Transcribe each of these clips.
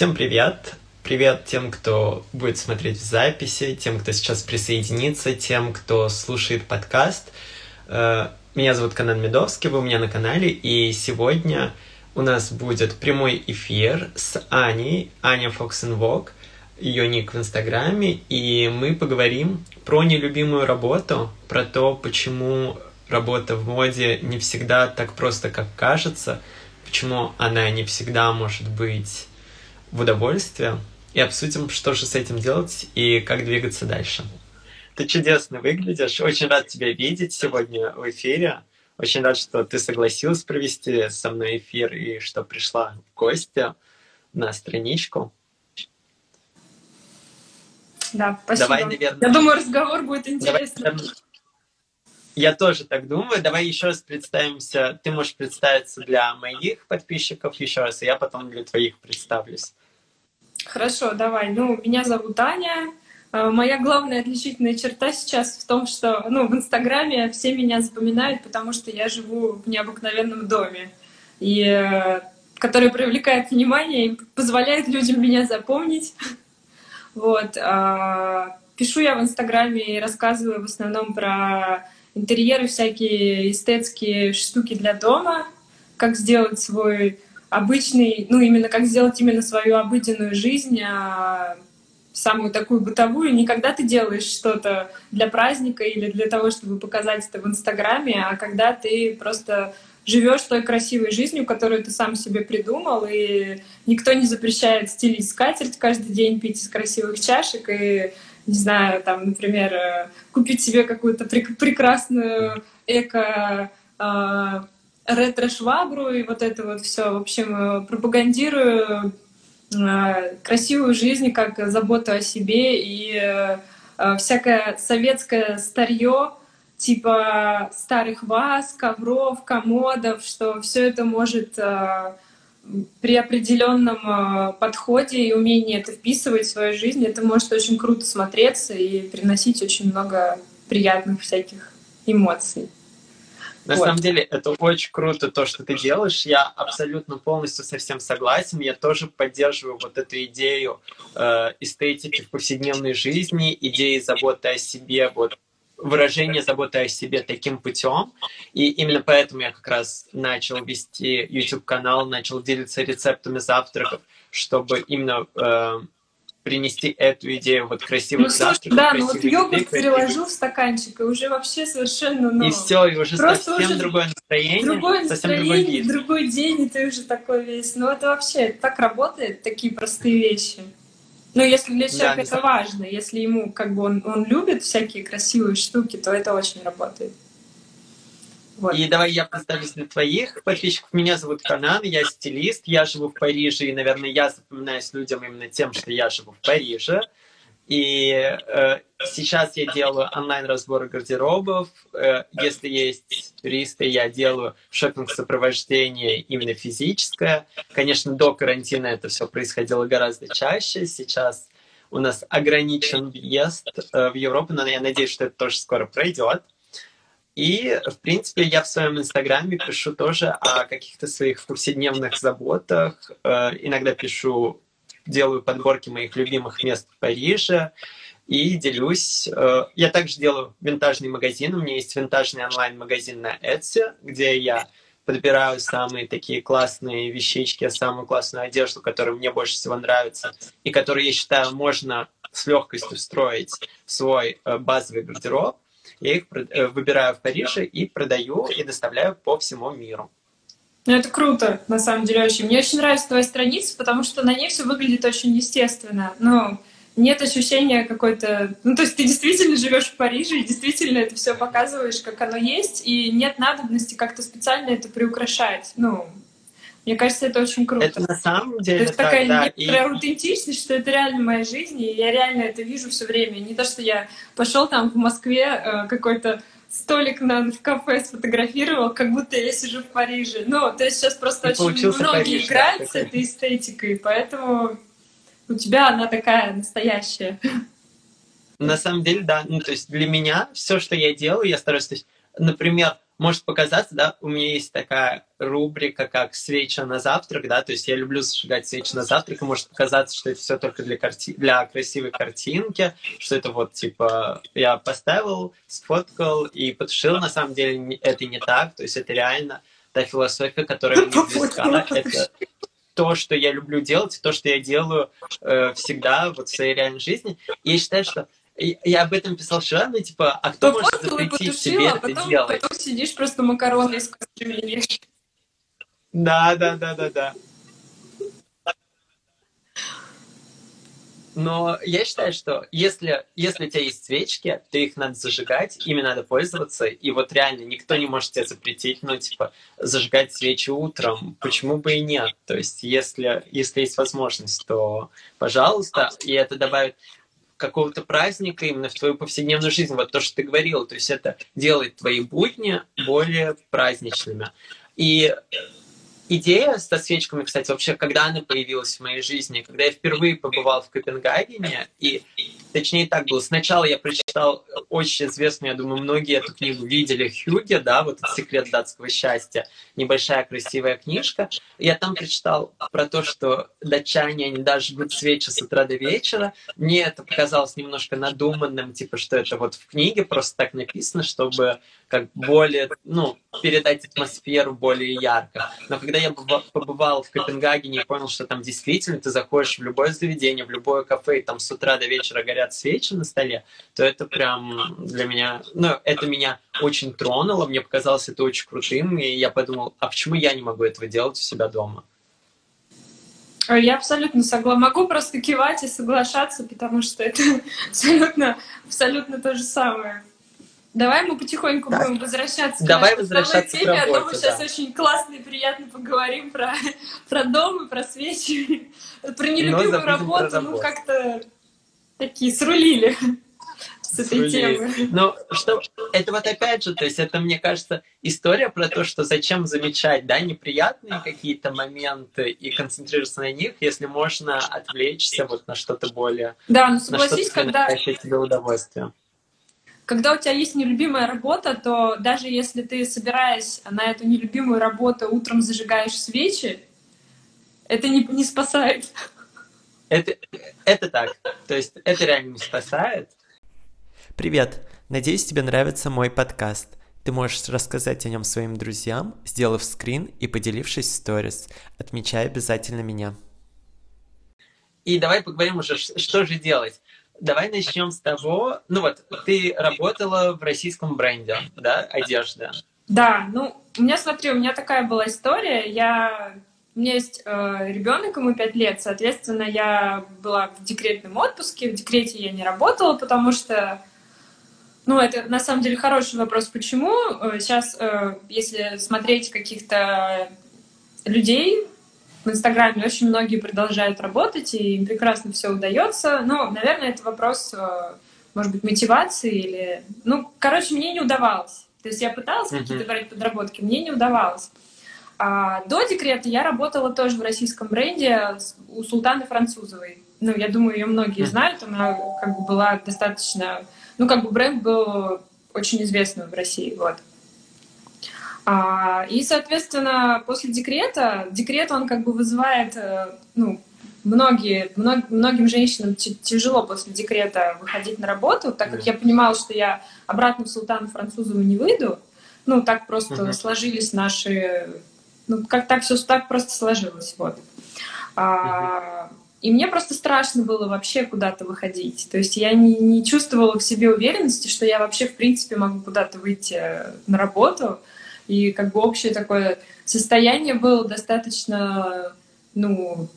Всем привет! Привет тем, кто будет смотреть в записи, тем, кто сейчас присоединится, тем, кто слушает подкаст. Э, меня зовут Канан Медовский, вы у меня на канале, и сегодня у нас будет прямой эфир с Аней, Аня Vogue, ее ник в Инстаграме, и мы поговорим про нелюбимую работу, про то, почему работа в моде не всегда так просто, как кажется, почему она не всегда может быть в удовольствие и обсудим, что же с этим делать и как двигаться дальше. Ты чудесно выглядишь. Очень рад тебя видеть сегодня в эфире. Очень рад, что ты согласилась провести со мной эфир и что пришла в гости на страничку. Да, спасибо. Давай, наверное... Я думаю, разговор будет интересный. Давай, я тоже так думаю. Давай еще раз представимся. Ты можешь представиться для моих подписчиков еще раз, и я потом для твоих представлюсь. Хорошо, давай. Ну, меня зовут Аня. Э, моя главная отличительная черта сейчас в том, что ну, в Инстаграме все меня запоминают, потому что я живу в необыкновенном доме, и, э, который привлекает внимание и позволяет людям меня запомнить. Вот. А, пишу я в Инстаграме и рассказываю в основном про интерьеры, всякие эстетские штуки для дома, как сделать свой обычный, ну, именно как сделать именно свою обыденную жизнь, а, самую такую бытовую, не когда ты делаешь что-то для праздника или для того, чтобы показать это в Инстаграме, а когда ты просто живешь той красивой жизнью, которую ты сам себе придумал, и никто не запрещает стелить скатерть каждый день, пить из красивых чашек и не знаю, там, например, э, купить себе какую-то прек- прекрасную эко а, ретро-швабру и вот это вот все. В общем, э, пропагандирую э, красивую жизнь как заботу о себе и э, всякое советское старье типа старых ваз, ковров, комодов, что все это может при определенном подходе и умении это вписывать в свою жизнь, это может очень круто смотреться и приносить очень много приятных всяких эмоций. На вот. самом деле, это очень круто, то, что ты делаешь. Я абсолютно полностью со всем согласен. Я тоже поддерживаю вот эту идею э, эстетики в повседневной жизни, идеи заботы о себе, вот выражение заботы о себе таким путем. И именно поэтому я как раз начал вести YouTube-канал, начал делиться рецептами завтраков, чтобы именно э, принести эту идею вот красивых ну, завтраков. Да, ну вот йогурт переложу в стаканчик, и уже вообще совершенно, ну... И все, и уже совсем уже другое настроение. Другое настроение, другой, другой день, и ты уже такой весь. Ну это вообще так работает, такие простые вещи. Ну, если для человека да, это важно, если ему как бы он, он любит всякие красивые штуки, то это очень работает. Вот. И давай я представлюсь для твоих подписчиков. Меня зовут Канан, я стилист, я живу в Париже, и, наверное, я запоминаюсь людям именно тем, что я живу в Париже. И э, сейчас я делаю онлайн-разборы гардеробов. Э, если есть туристы, я делаю шопинг-сопровождение именно физическое. Конечно, до карантина это все происходило гораздо чаще. Сейчас у нас ограничен въезд э, в Европу, но я надеюсь, что это тоже скоро пройдет. И, в принципе, я в своем инстаграме пишу тоже о каких-то своих повседневных заботах. Э, иногда пишу, делаю подборки моих любимых мест в Париже и делюсь. Э, я также делаю винтажный магазин. У меня есть винтажный онлайн-магазин на Etsy, где я подбираю самые такие классные вещички, самую классную одежду, которая мне больше всего нравится, и которую, я считаю, можно с легкостью встроить в свой э, базовый гардероб. Я их э, выбираю в Париже и продаю и доставляю по всему миру. Ну, это круто, на самом деле, очень. Мне очень нравится твоя страница, потому что на ней все выглядит очень естественно. Ну, нет ощущения какой-то... Ну, то есть ты действительно живешь в Париже и действительно это все показываешь, как оно есть, и нет надобности как-то специально это приукрашать. Ну, мне кажется, это очень круто. Это на самом деле То есть так, такая да, некоторая и... аутентичность, что это реально моя жизнь, и я реально это вижу все время. Не то, что я пошел там в Москве э, какой-то столик на, в кафе сфотографировал, как будто я сижу в Париже. Ну, то есть сейчас просто и очень многие Париж, играют да, с этой эстетикой, поэтому у тебя она такая настоящая. На самом деле, да. Ну, то есть для меня все, что я делаю, я стараюсь... То есть, например, может показаться, да, у меня есть такая рубрика как свеча на завтрак, да, то есть я люблю зажигать свечи на завтрак, и может показаться, что это все только для, карти... для красивой картинки, что это вот, типа, я поставил, сфоткал и потушил, на самом деле это не так, то есть это реально та философия, которая мне близка, это то, что я люблю делать, то, что я делаю э, всегда вот в своей реальной жизни. И я считаю, что я об этом писал вчера, ну, типа, а кто может запретить тебе а это делать? Потом сидишь просто макароны из кастрюли Да, да, да, да, да. Но я считаю, что если, если у тебя есть свечки, то их надо зажигать, ими надо пользоваться, и вот реально никто не может тебе запретить, ну, типа, зажигать свечи утром, почему бы и нет? То есть, если, если есть возможность, то пожалуйста, и это добавит какого-то праздника именно в твою повседневную жизнь, вот то, что ты говорил, то есть это делает твои будни более праздничными. И идея со свечками, кстати, вообще, когда она появилась в моей жизни, когда я впервые побывал в Копенгагене, и точнее так было, сначала я прочитал очень известную, я думаю, многие эту книгу видели, Хюге, да, вот «Секрет датского счастья», небольшая красивая книжка. Я там прочитал про то, что датчане, они даже жгут свечи с утра до вечера. Мне это показалось немножко надуманным, типа, что это вот в книге просто так написано, чтобы как более, ну, передать атмосферу более ярко. Но когда я побывал в Копенгагене и понял, что там действительно ты заходишь в любое заведение, в любое кафе, и там с утра до вечера горят свечи на столе, то это прям для меня, ну, это меня очень тронуло, мне показалось это очень крутым, и я подумал, а почему я не могу этого делать у себя дома? Я абсолютно согласна. Могу просто кивать и соглашаться, потому что это абсолютно, абсолютно то же самое. Давай мы потихоньку так. будем возвращаться Давай к возвращаться теме. К работе, Я думаю, да. сейчас очень классно и приятно поговорим про, про дом и про свечи. Про нелюбимую работу. Про ну, как-то такие срулили с этой темы. Ну, что, это вот опять же, то есть это, мне кажется, история про то, что зачем замечать, да, неприятные какие-то моменты и концентрироваться на них, если можно отвлечься вот на что-то более... Да, ну согласись, когда... тебе удовольствие когда у тебя есть нелюбимая работа, то даже если ты, собираясь на эту нелюбимую работу, утром зажигаешь свечи, это не, не спасает. Это, это так. То есть это реально не спасает. Привет. Надеюсь, тебе нравится мой подкаст. Ты можешь рассказать о нем своим друзьям, сделав скрин и поделившись в сторис. Отмечай обязательно меня. И давай поговорим уже, что же делать. Давай начнем с того, ну вот, ты работала в российском бренде, да, одежда? Да, ну, у меня, смотри, у меня такая была история, я... У меня есть э, ребенок, ему 5 лет, соответственно, я была в декретном отпуске, в декрете я не работала, потому что, ну, это на самом деле хороший вопрос, почему. Сейчас, э, если смотреть каких-то людей, в Инстаграме очень многие продолжают работать, и им прекрасно все удается. Но, наверное, это вопрос, э, может быть, мотивации или... Ну, короче, мне не удавалось. То есть я пыталась mm-hmm. какие-то брать подработки, мне не удавалось. А до декрета я работала тоже в российском бренде у Султаны Французовой. Ну, я думаю, ее многие знают. Она как бы была достаточно... Ну, как бы бренд был очень известным в России, вот. А, и, соответственно, после декрета, декрет, он как бы вызывает, э, ну, многие, мног, многим женщинам тяжело после декрета выходить на работу, так как я понимала, что я обратно в Султану Французову не выйду. Ну, так просто uh-huh. сложились наши... Ну, как так все так просто сложилось, вот. А, и мне просто страшно было вообще куда-то выходить. То есть я не, не чувствовала в себе уверенности, что я вообще, в принципе, могу куда-то выйти на работу. И как бы общее такое состояние было достаточно, ну,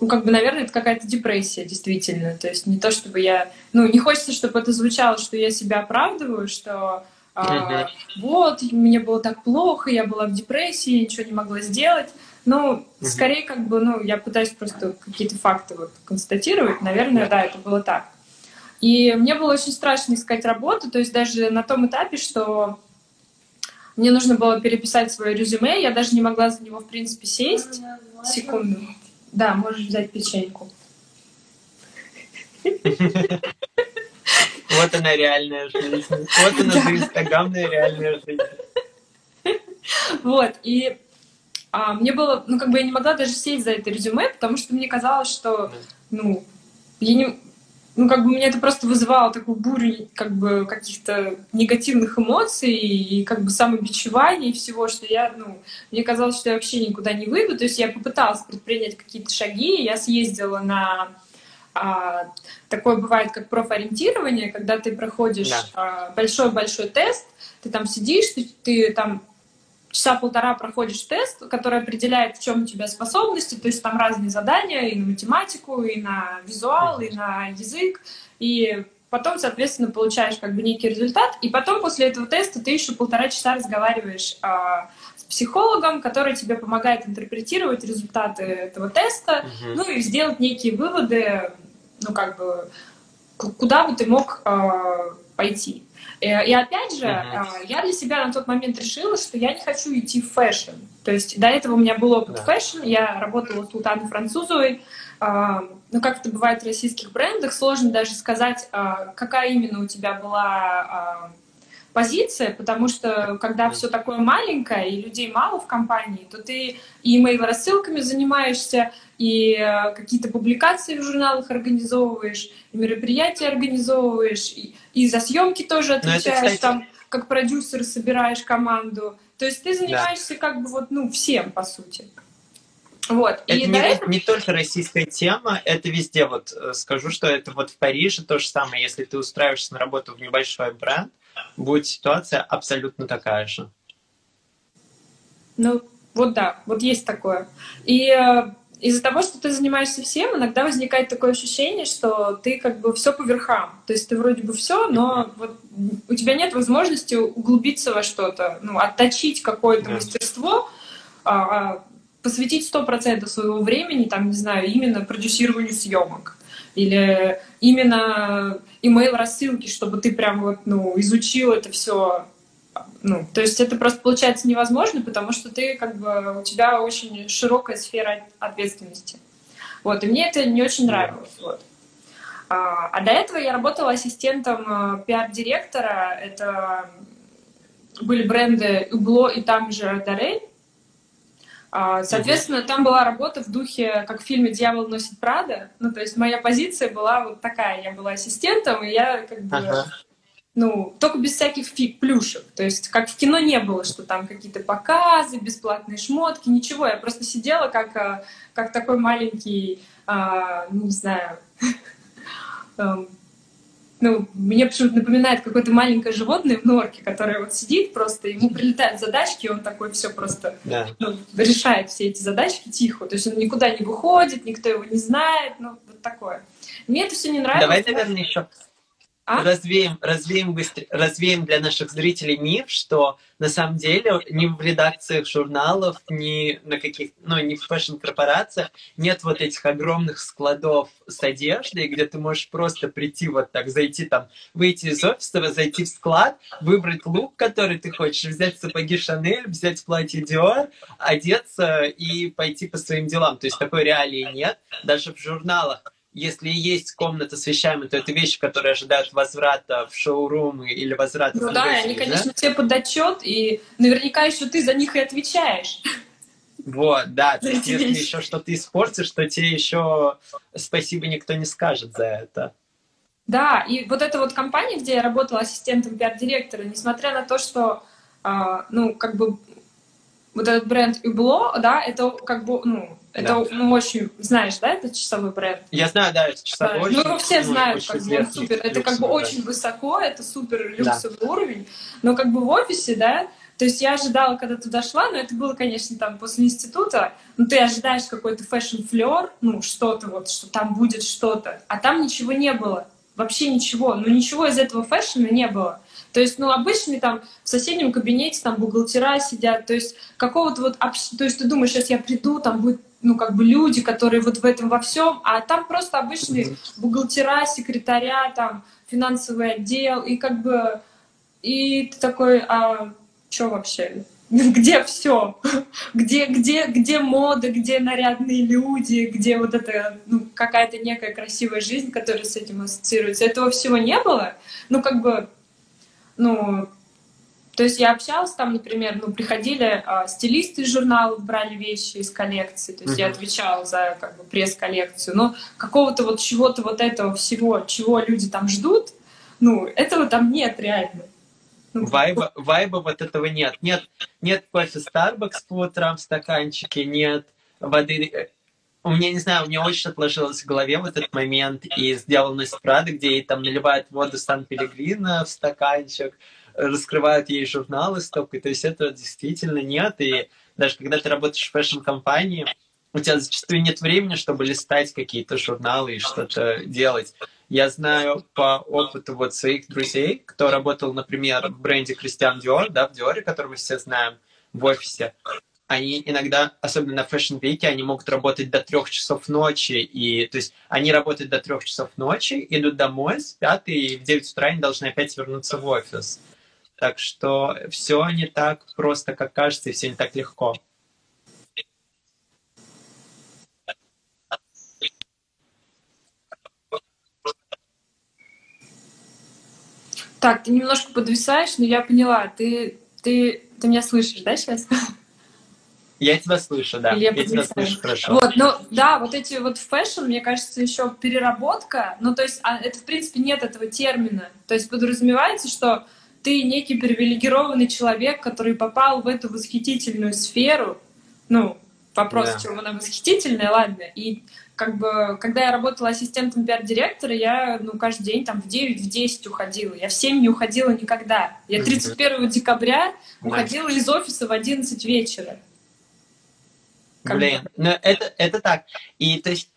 ну, как бы, наверное, это какая-то депрессия, действительно. То есть не то, чтобы я... Ну, не хочется, чтобы это звучало, что я себя оправдываю, что а, вот, мне было так плохо, я была в депрессии, ничего не могла сделать. Ну, скорее, как бы, ну, я пытаюсь просто какие-то факты вот констатировать. Наверное, да, это было так. И мне было очень страшно искать работу, то есть даже на том этапе, что мне нужно было переписать свое резюме, я даже не могла за него, в принципе, сесть. Секунду. Да, можешь взять печеньку. Вот она реальная жизнь. Вот она инстаграмная реальная жизнь. Вот, и а, мне было, ну, как бы я не могла даже сесть за это резюме, потому что мне казалось, что, ну, я не, ну, как бы мне это просто вызывало такую бурю, как бы, каких-то негативных эмоций и, как бы, самобичевания и всего, что я, ну, мне казалось, что я вообще никуда не выйду, то есть я попыталась предпринять какие-то шаги, я съездила на а, такое бывает, как профориентирование, когда ты проходишь а, большой-большой да. тест, ты там сидишь, ты, ты там часа полтора проходишь тест, который определяет, в чем у тебя способности, то есть там разные задания и на математику, и на визуал, и на язык, и потом, соответственно, получаешь как бы некий результат, и потом после этого теста ты еще полтора часа разговариваешь а, с психологом, который тебе помогает интерпретировать результаты этого теста, угу. ну и сделать некие выводы, ну как бы, куда бы ты мог а, пойти. Э, и опять же, uh-huh. я для себя на тот момент решила, что я не хочу идти в fashion. То есть до этого у меня был опыт yeah. fashion, я работала с Султаной Французовой. А, ну, как это бывает в российских брендах, сложно даже сказать, а, какая именно у тебя была позиция, потому что когда все такое маленькое и людей мало в компании, то ты и email рассылками занимаешься, и э, какие-то публикации в журналах организовываешь, и мероприятия организовываешь, и, и за съемки тоже отвечаешь, это, кстати... там, как продюсер собираешь команду. То есть ты занимаешься да. как бы вот, ну, всем, по сути. Вот. Это, и не, этого... не только российская тема, это везде. Вот э, скажу, что это вот в Париже то же самое. Если ты устраиваешься на работу в небольшой бренд, будет ситуация абсолютно такая же. Ну, вот да, вот есть такое. И э, из-за того, что ты занимаешься всем, иногда возникает такое ощущение, что ты как бы все по верхам. То есть ты вроде бы все, но вот у тебя нет возможности углубиться во что-то, ну, отточить какое-то мастерство, а, а, посвятить сто процентов своего времени, там, не знаю, именно продюсированию съемок или именно email рассылки, чтобы ты прям вот, ну, изучил это все. Ну, то есть это просто получается невозможно, потому что ты как бы у тебя очень широкая сфера ответственности. Вот, и мне это не очень нравилось. Вот. А, а до этого я работала ассистентом э, пиар-директора. Это были бренды Угло и там же Дарель. А, соответственно, там была работа в духе, как в фильме «Дьявол носит Прада». Ну, то есть моя позиция была вот такая. Я была ассистентом, и я как бы... Ага. Ну, только без всяких фиг плюшек. То есть, как в кино не было, что там какие-то показы, бесплатные шмотки, ничего. Я просто сидела как, а, как такой маленький, а, ну, не знаю, эм, ну, мне почему-то напоминает какое-то маленькое животное в норке, которое вот сидит просто, ему прилетают задачки, и он такой все просто да. ну, решает все эти задачки тихо. То есть он никуда не выходит, никто его не знает, ну, вот такое. Мне это все не нравится. Давай, наверное, еще а? развеем, развеем, быстро, развеем для наших зрителей миф, что на самом деле ни в редакциях журналов, ни на каких, ну, ни в фэшн-корпорациях нет вот этих огромных складов с одеждой, где ты можешь просто прийти вот так, зайти там, выйти из офиса, зайти в склад, выбрать лук, который ты хочешь, взять сапоги Шанель, взять платье Диор, одеться и пойти по своим делам. То есть такой реалии нет. Даже в журналах если есть комната с вещами, то это вещи, которые ожидают возврата в шоурумы или возврата ну в да, они, конечно, да? все под отчет, и наверняка еще ты за них и отвечаешь. Вот, да, то есть если еще что-то испортишь, то тебе еще спасибо никто не скажет за это. Да, и вот эта вот компания, где я работала ассистентом пиар-директора, несмотря на то, что, э, ну, как бы вот этот бренд Hublot, да, это как бы, ну, это, да. ну, очень, знаешь, да, это часовой бренд? Я знаю, да, это часовой. Да. Ну, все ну, знают, как бы, он супер, это как бы да. очень высоко, это супер люксовый да. уровень, но как бы в офисе, да, то есть я ожидала, когда туда шла, но это было, конечно, там после института, ну, ты ожидаешь какой-то fashion-флер, ну, что-то вот, что там будет что-то, а там ничего не было, вообще ничего, ну, ничего из этого fashion а не было. То есть, ну, обычный там в соседнем кабинете там бухгалтера сидят, то есть какого-то вот, общ... то есть ты думаешь, сейчас я приду, там будет ну, как бы люди, которые вот в этом во всем, а там просто обычные бухгалтера, секретаря, там, финансовый отдел, и как бы, и ты такой, а что вообще? Где все? Где, где, где мода, где нарядные люди, где вот эта ну, какая-то некая красивая жизнь, которая с этим ассоциируется? Этого всего не было. Ну, как бы, ну, То есть я общалась там, например, ну, приходили э, стилисты из журналов, брали вещи из коллекции, то есть mm-hmm. я отвечала за как бы пресс-коллекцию, но какого-то вот чего-то вот этого всего, чего люди там ждут, ну, этого там нет реально. Ну, вайба, вайба вот этого нет. Нет, нет кофе Starbucks по утрам в стаканчике, нет воды. У меня, не знаю, у меня очень отложилось в голове вот этот момент из «Дьявол носит Prada», где ей там наливают воду Сан-Пелегрино в стаканчик, раскрывают ей журналы стопкой. То есть этого действительно нет. И даже когда ты работаешь в fashion-компании, у тебя зачастую нет времени, чтобы листать какие-то журналы и что-то делать. Я знаю по опыту вот своих друзей, кто работал, например, в бренде Кристиан Диор, да, в Диоре, который мы все знаем, в офисе. Они иногда, особенно на Week, они могут работать до трех часов ночи. И, то есть они работают до трех часов ночи, идут домой, спят, и в 9 утра они должны опять вернуться в офис. Так что все не так просто, как кажется, и все не так легко. Так, ты немножко подвисаешь, но я поняла. Ты, ты, ты меня слышишь, да, сейчас? Я тебя слышу, да. Я, я тебя слышу хорошо. Вот, ну да, вот эти вот fashion, мне кажется, еще переработка. Ну, то есть, а, это, в принципе, нет этого термина. То есть подразумевается, что ты некий привилегированный человек, который попал в эту восхитительную сферу. Ну, вопрос, да. чем она восхитительная, ладно. И как бы, когда я работала ассистентом пиар-директора, я, ну, каждый день там в 9, в 10 уходила. Я в 7 не уходила никогда. Я 31 декабря уходила из офиса в 11 вечера. Как Блин, бы. ну это, это так. И то есть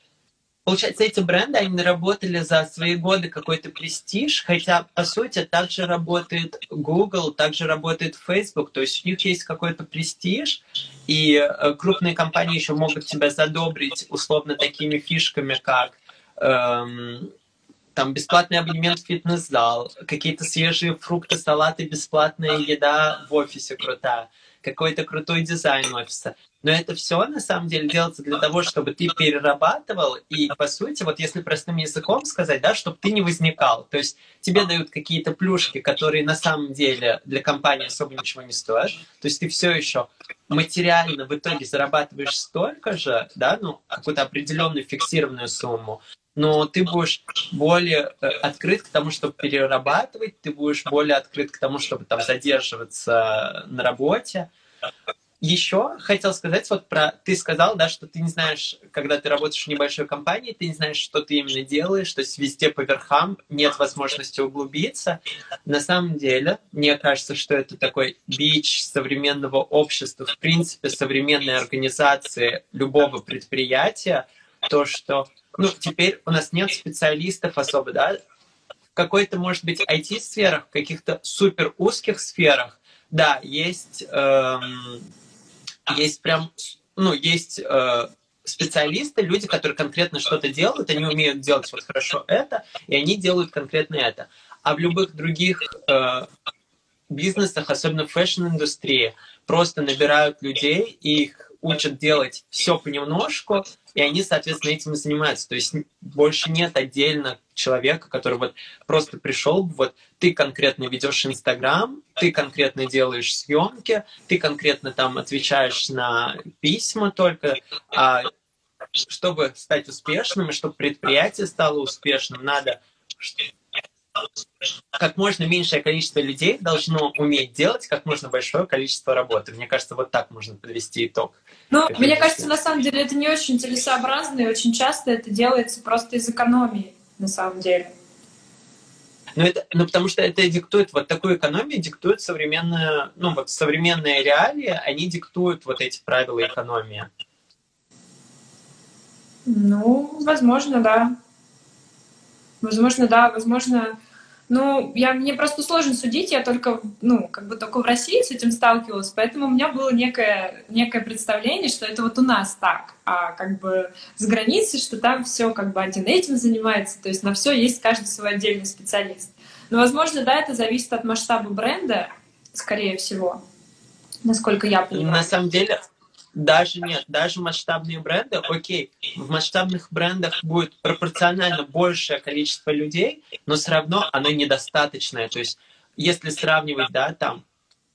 Получается, эти бренды, они наработали за свои годы какой-то престиж, хотя, по сути, также работает Google, также работает Facebook, то есть у них есть какой-то престиж, и э, крупные компании еще могут тебя задобрить условно такими фишками, как эм, там бесплатный абонемент в фитнес-зал, какие-то свежие фрукты, салаты, бесплатная еда в офисе крутая, какой-то крутой дизайн офиса. Но это все на самом деле делается для того, чтобы ты перерабатывал и, по сути, вот если простым языком сказать, да, чтобы ты не возникал. То есть тебе дают какие-то плюшки, которые на самом деле для компании особо ничего не стоят. То есть ты все еще материально в итоге зарабатываешь столько же, да, ну, какую-то определенную фиксированную сумму, но ты будешь более э, открыт к тому, чтобы перерабатывать, ты будешь более открыт к тому, чтобы там задерживаться на работе. Еще хотел сказать вот про... Ты сказал, да, что ты не знаешь, когда ты работаешь в небольшой компании, ты не знаешь, что ты именно делаешь, то есть везде по верхам нет возможности углубиться. На самом деле, мне кажется, что это такой бич современного общества, в принципе, современной организации любого предприятия, то, что, ну, теперь у нас нет специалистов особо, да, в какой-то, может быть, IT-сферах, в каких-то супер узких сферах, да, есть эм, есть прям, ну, есть э, специалисты, люди, которые конкретно что-то делают, они умеют делать вот хорошо это, и они делают конкретно это. А в любых других э, бизнесах, особенно в fashion-индустрии, просто набирают людей и их учат делать все понемножку, и они, соответственно, этим и занимаются. То есть больше нет отдельно человека, который вот просто пришел, вот ты конкретно ведешь Инстаграм, ты конкретно делаешь съемки, ты конкретно там отвечаешь на письма только, а чтобы стать успешным, и чтобы предприятие стало успешным, надо как можно меньшее количество людей должно уметь делать как можно большое количество работы. Мне кажется, вот так можно подвести итог. Ну, мне кажется, на самом деле это не очень целесообразно, и очень часто это делается просто из экономии, на самом деле. Ну, это, ну, потому что это диктует, вот такую экономию диктует современная, ну, вот современные реалии, они диктуют вот эти правила экономии. Ну, возможно, да. Возможно, да, возможно, ну, я, мне просто сложно судить, я только, ну, как бы только в России с этим сталкивалась, поэтому у меня было некое, некое представление, что это вот у нас так, а как бы за границей, что там все как бы один этим занимается, то есть на все есть каждый свой отдельный специалист. Но, возможно, да, это зависит от масштаба бренда, скорее всего, насколько я понимаю. На самом деле, даже нет, даже масштабные бренды, окей, в масштабных брендах будет пропорционально большее количество людей, но все равно оно недостаточное. То есть, если сравнивать, да, там,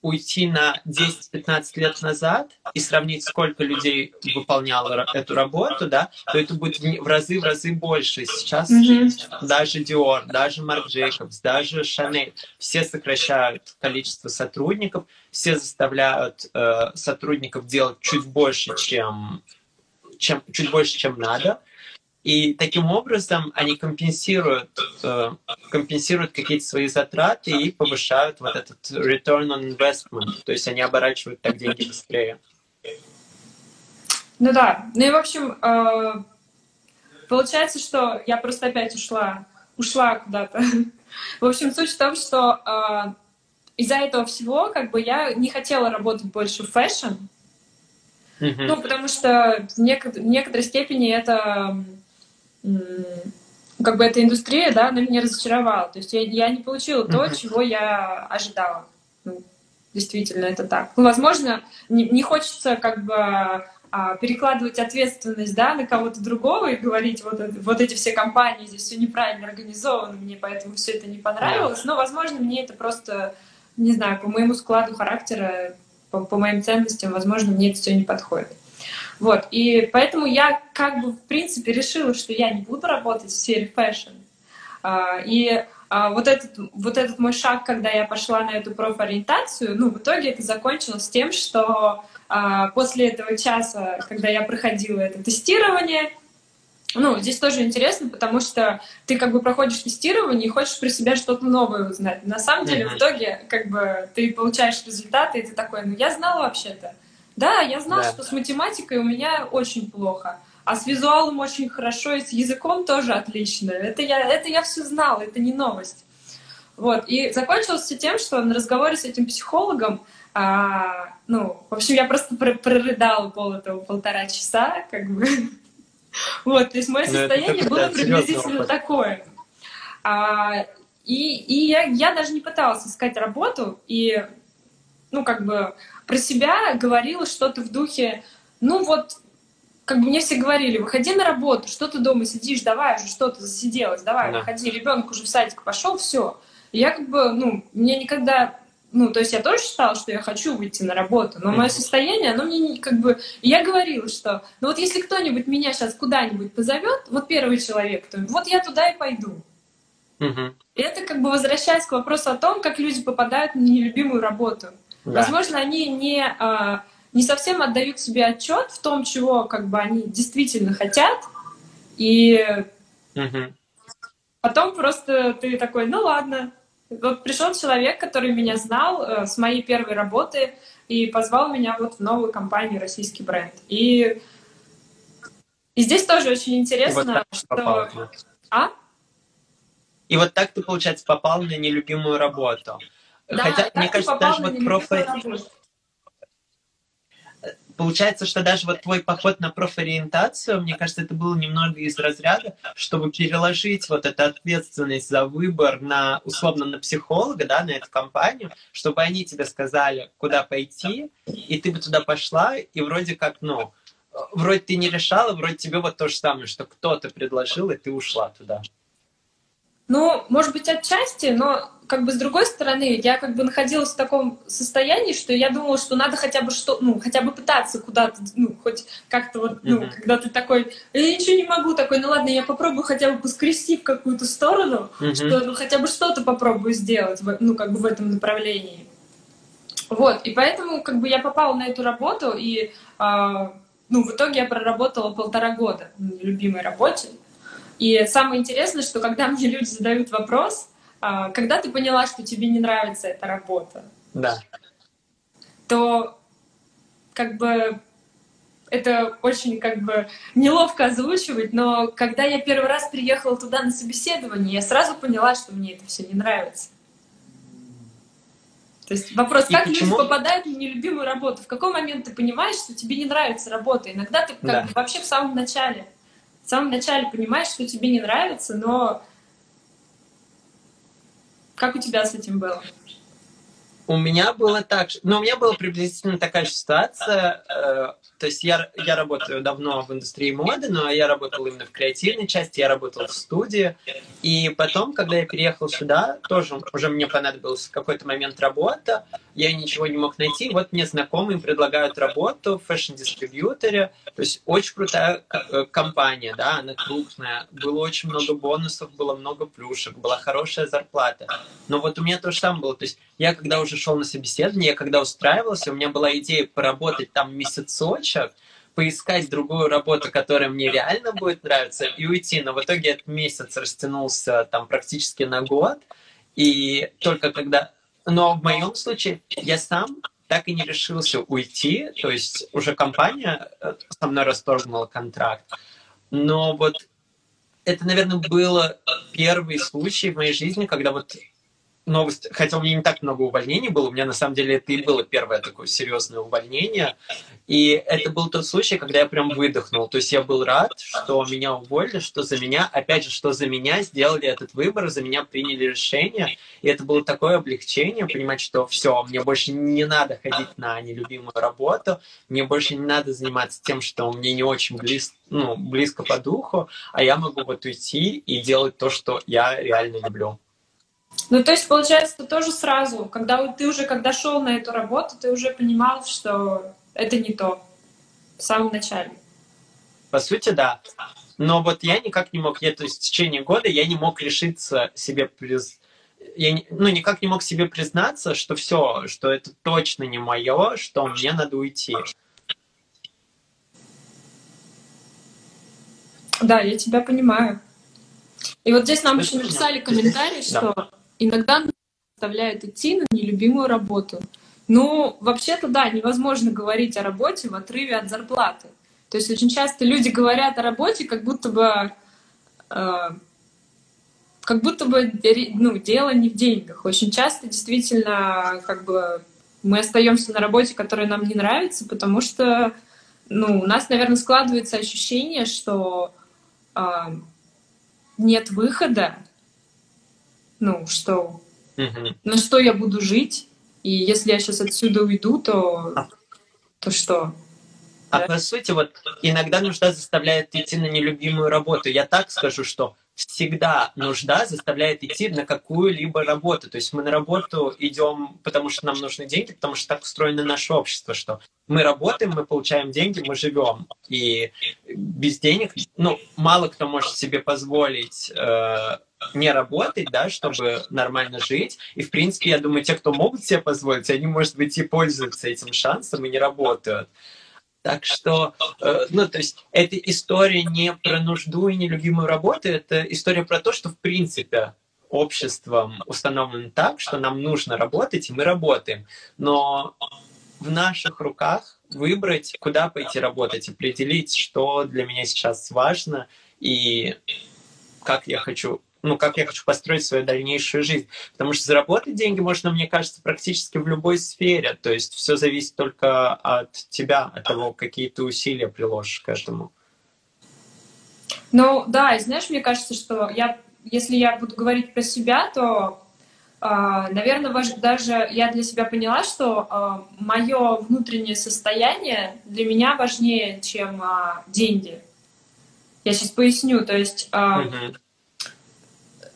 уйти на 10-15 лет назад и сравнить, сколько людей выполняло эту работу, да, то это будет в разы в разы больше. Сейчас mm-hmm. даже Dior, даже Marc Jacobs, даже Chanel, все сокращают количество сотрудников, все заставляют э, сотрудников делать чуть больше, чем, чем чуть больше, чем надо. И таким образом они компенсируют, э, компенсируют какие-то свои затраты и повышают вот этот return on investment. То есть они оборачивают так деньги быстрее. Ну да. Ну и, в общем, э, получается, что я просто опять ушла, ушла куда-то. В общем, суть в том, что э, из-за этого всего как бы я не хотела работать больше в fashion, mm-hmm. ну, потому что в, нек- в некоторой степени это как бы эта индустрия, да, она меня разочаровала. То есть я, я не получила то, mm-hmm. чего я ожидала. Ну, действительно, это так. Ну, возможно, не, не хочется как бы а, перекладывать ответственность, да, на кого-то другого и говорить, вот, вот эти все компании, здесь все неправильно организовано, мне поэтому все это не понравилось. Но, возможно, мне это просто, не знаю, по моему складу характера, по, по моим ценностям, возможно, мне это все не подходит. Вот, и поэтому я как бы в принципе решила, что я не буду работать в сфере fashion. А, и а, вот этот, вот этот мой шаг, когда я пошла на эту профориентацию, ну, в итоге это закончилось тем, что а, после этого часа, когда я проходила это тестирование, ну, здесь тоже интересно, потому что ты как бы проходишь тестирование и хочешь про себя что-то новое узнать. На самом деле, в итоге, как бы, ты получаешь результаты, и ты такой, ну, я знала вообще-то. Да, я знала, да. что с математикой у меня очень плохо. А с визуалом очень хорошо, и с языком тоже отлично. Это я, это я все знала, это не новость. Вот. И закончилось все тем, что на разговоре с этим психологом, а, ну, в общем, я просто прорыдала пол этого полтора часа, как бы. Вот, то есть мое ну, состояние было приблизительно такое. А, и и я, я даже не пыталась искать работу, и, ну, как бы, про себя говорила что-то в духе, ну вот, как бы мне все говорили, выходи на работу, что ты дома сидишь, давай уже что-то засиделась, давай, да. выходи, ребенок уже в садик пошел, все. Я как бы, ну, мне никогда ну, то есть я тоже считала, что я хочу выйти на работу, но мое состояние, оно мне не, как бы... Я говорила, что, ну вот если кто-нибудь меня сейчас куда-нибудь позовет, вот первый человек, то вот я туда и пойду. Угу. И это как бы возвращаясь к вопросу о том, как люди попадают на нелюбимую работу. Да. Возможно, они не, а, не совсем отдают себе отчет в том, чего как бы они действительно хотят, и угу. потом просто ты такой, ну ладно. Вот пришел человек, который меня знал э, с моей первой работы и позвал меня вот в новую компанию «Российский бренд». И, и здесь тоже очень интересно, вот что... Попал, да. А? И вот так ты, получается, попал на нелюбимую работу. Да, Хотя, мне кажется, даже вот профи... Получается, что даже вот твой поход на профориентацию, мне кажется, это было немного из разряда, чтобы переложить вот эту ответственность за выбор на, условно, на психолога, да, на эту компанию, чтобы они тебе сказали, куда пойти, и ты бы туда пошла, и вроде как, ну, вроде ты не решала, вроде тебе вот то же самое, что кто-то предложил, и ты ушла туда. Ну, может быть, отчасти, но как бы с другой стороны, я как бы находилась в таком состоянии, что я думала, что надо хотя бы что, ну, хотя бы пытаться куда-то, ну, хоть как-то вот, ну, uh-huh. когда ты такой, я ничего не могу, такой, ну ладно, я попробую хотя бы поскрести в какую-то сторону, uh-huh. что, ну, хотя бы что-то попробую сделать, ну, как бы в этом направлении. Вот, и поэтому, как бы, я попала на эту работу, и, э, ну, в итоге я проработала полтора года на любимой работе, и самое интересное, что когда мне люди задают вопрос, а, когда ты поняла, что тебе не нравится эта работа, да. то как бы это очень как бы неловко озвучивать, но когда я первый раз приехала туда на собеседование, я сразу поняла, что мне это все не нравится. То есть вопрос, как И люди попадают в нелюбимую работу? В какой момент ты понимаешь, что тебе не нравится работа? Иногда ты как да. бы вообще в самом начале самом начале понимаешь, что тебе не нравится, но как у тебя с этим было? У меня было так, ну, у меня была приблизительно такая же ситуация. То есть я, я работаю давно в индустрии моды, но я работал именно в креативной части, я работал в студии. И потом, когда я переехал сюда, тоже уже мне понадобилась в какой-то момент работа, я ничего не мог найти. Вот мне знакомые предлагают работу в фэшн-дистрибьюторе. То есть очень крутая э, компания, да, она крупная. Было очень много бонусов, было много плюшек, была хорошая зарплата. Но вот у меня то же самое было. То есть я когда уже шел на собеседование, я когда устраивался, у меня была идея поработать там месяцочек, поискать другую работу, которая мне реально будет нравиться, и уйти. Но в итоге этот месяц растянулся там практически на год. И только когда... Но в моем случае я сам так и не решился уйти, то есть уже компания э, со мной расторгнула контракт. Но вот это, наверное, был первый случай в моей жизни, когда вот новость, хотя у меня не так много увольнений было, у меня на самом деле это и было первое такое серьезное увольнение, и это был тот случай, когда я прям выдохнул, то есть я был рад, что меня уволили, что за меня, опять же, что за меня сделали этот выбор, за меня приняли решение, и это было такое облегчение, понимать, что все, мне больше не надо ходить на нелюбимую работу, мне больше не надо заниматься тем, что мне не очень близко, ну, близко по духу, а я могу вот уйти и делать то, что я реально люблю. Ну, то есть, получается, ты тоже сразу, когда ты уже, когда шел на эту работу, ты уже понимал, что это не то в самом начале. По сути, да. Но вот я никак не мог, я, то есть в течение года я не мог решиться себе приз... Я ну, никак не мог себе признаться, что все, что это точно не мое, что мне надо уйти. Да, я тебя понимаю. И вот здесь нам еще написали комментарий, что да иногда заставляет идти на нелюбимую работу. Ну, вообще-то, да, невозможно говорить о работе в отрыве от зарплаты. То есть очень часто люди говорят о работе, как будто бы, э, как будто бы ну, дело не в деньгах. Очень часто действительно как бы мы остаемся на работе, которая нам не нравится, потому что ну, у нас, наверное, складывается ощущение, что э, нет выхода, ну, что, угу. на что я буду жить, и если я сейчас отсюда уйду, то, а. то что? А да? по сути, вот иногда нужда заставляет идти на нелюбимую работу. Я так скажу, что всегда нужда заставляет идти на какую-либо работу. То есть мы на работу идем, потому что нам нужны деньги, потому что так устроено наше общество, что мы работаем, мы получаем деньги, мы живем. И без денег, ну, мало кто может себе позволить э, не работать, да, чтобы нормально жить. И, в принципе, я думаю, те, кто могут себе позволить, они, может быть, и пользуются этим шансом и не работают. Так что, э, ну, то есть, эта история не про нужду и нелюбимую работу, это история про то, что, в принципе, обществом установлено так, что нам нужно работать, и мы работаем. Но в наших руках выбрать, куда пойти работать, определить, что для меня сейчас важно и как я хочу ну, как я хочу построить свою дальнейшую жизнь. Потому что заработать деньги можно, мне кажется, практически в любой сфере. То есть все зависит только от тебя, от того, какие ты усилия приложишь к этому. Ну, да, и знаешь, мне кажется, что я, если я буду говорить про себя, то, э, наверное, даже я для себя поняла, что э, мое внутреннее состояние для меня важнее, чем э, деньги. Я сейчас поясню. То есть... Э, uh-huh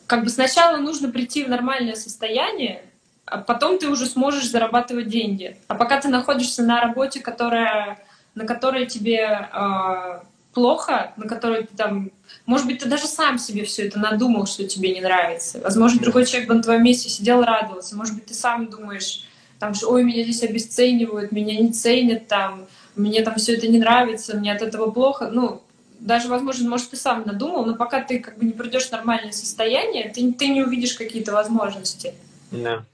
как бы сначала нужно прийти в нормальное состояние, а потом ты уже сможешь зарабатывать деньги. А пока ты находишься на работе, которая, на которой тебе э, плохо, на которой ты там, может быть, ты даже сам себе все это надумал, что тебе не нравится. Возможно, другой человек бы на твоем месте сидел радовался. Может быть, ты сам думаешь, там, что, ой, меня здесь обесценивают, меня не ценят, там, мне там все это не нравится, мне от этого плохо. Ну, даже, возможно, может, ты сам надумал, но пока ты как бы не придешь в нормальное состояние, ты, ты не увидишь какие-то возможности. Да.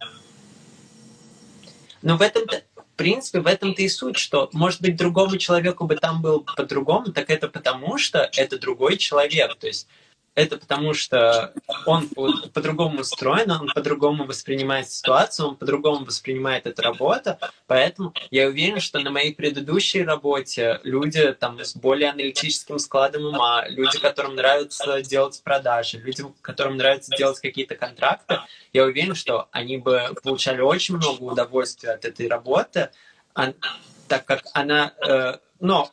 Но в этом в принципе, в этом-то и суть, что, может быть, другому человеку бы там был по-другому, так это потому, что это другой человек. То есть это потому что он по-другому устроен, он по-другому воспринимает ситуацию, он по-другому воспринимает эту работу, поэтому я уверен, что на моей предыдущей работе люди там с более аналитическим складом ума, люди, которым нравится делать продажи, люди, которым нравится делать какие-то контракты, я уверен, что они бы получали очень много удовольствия от этой работы, а, так как она, э, но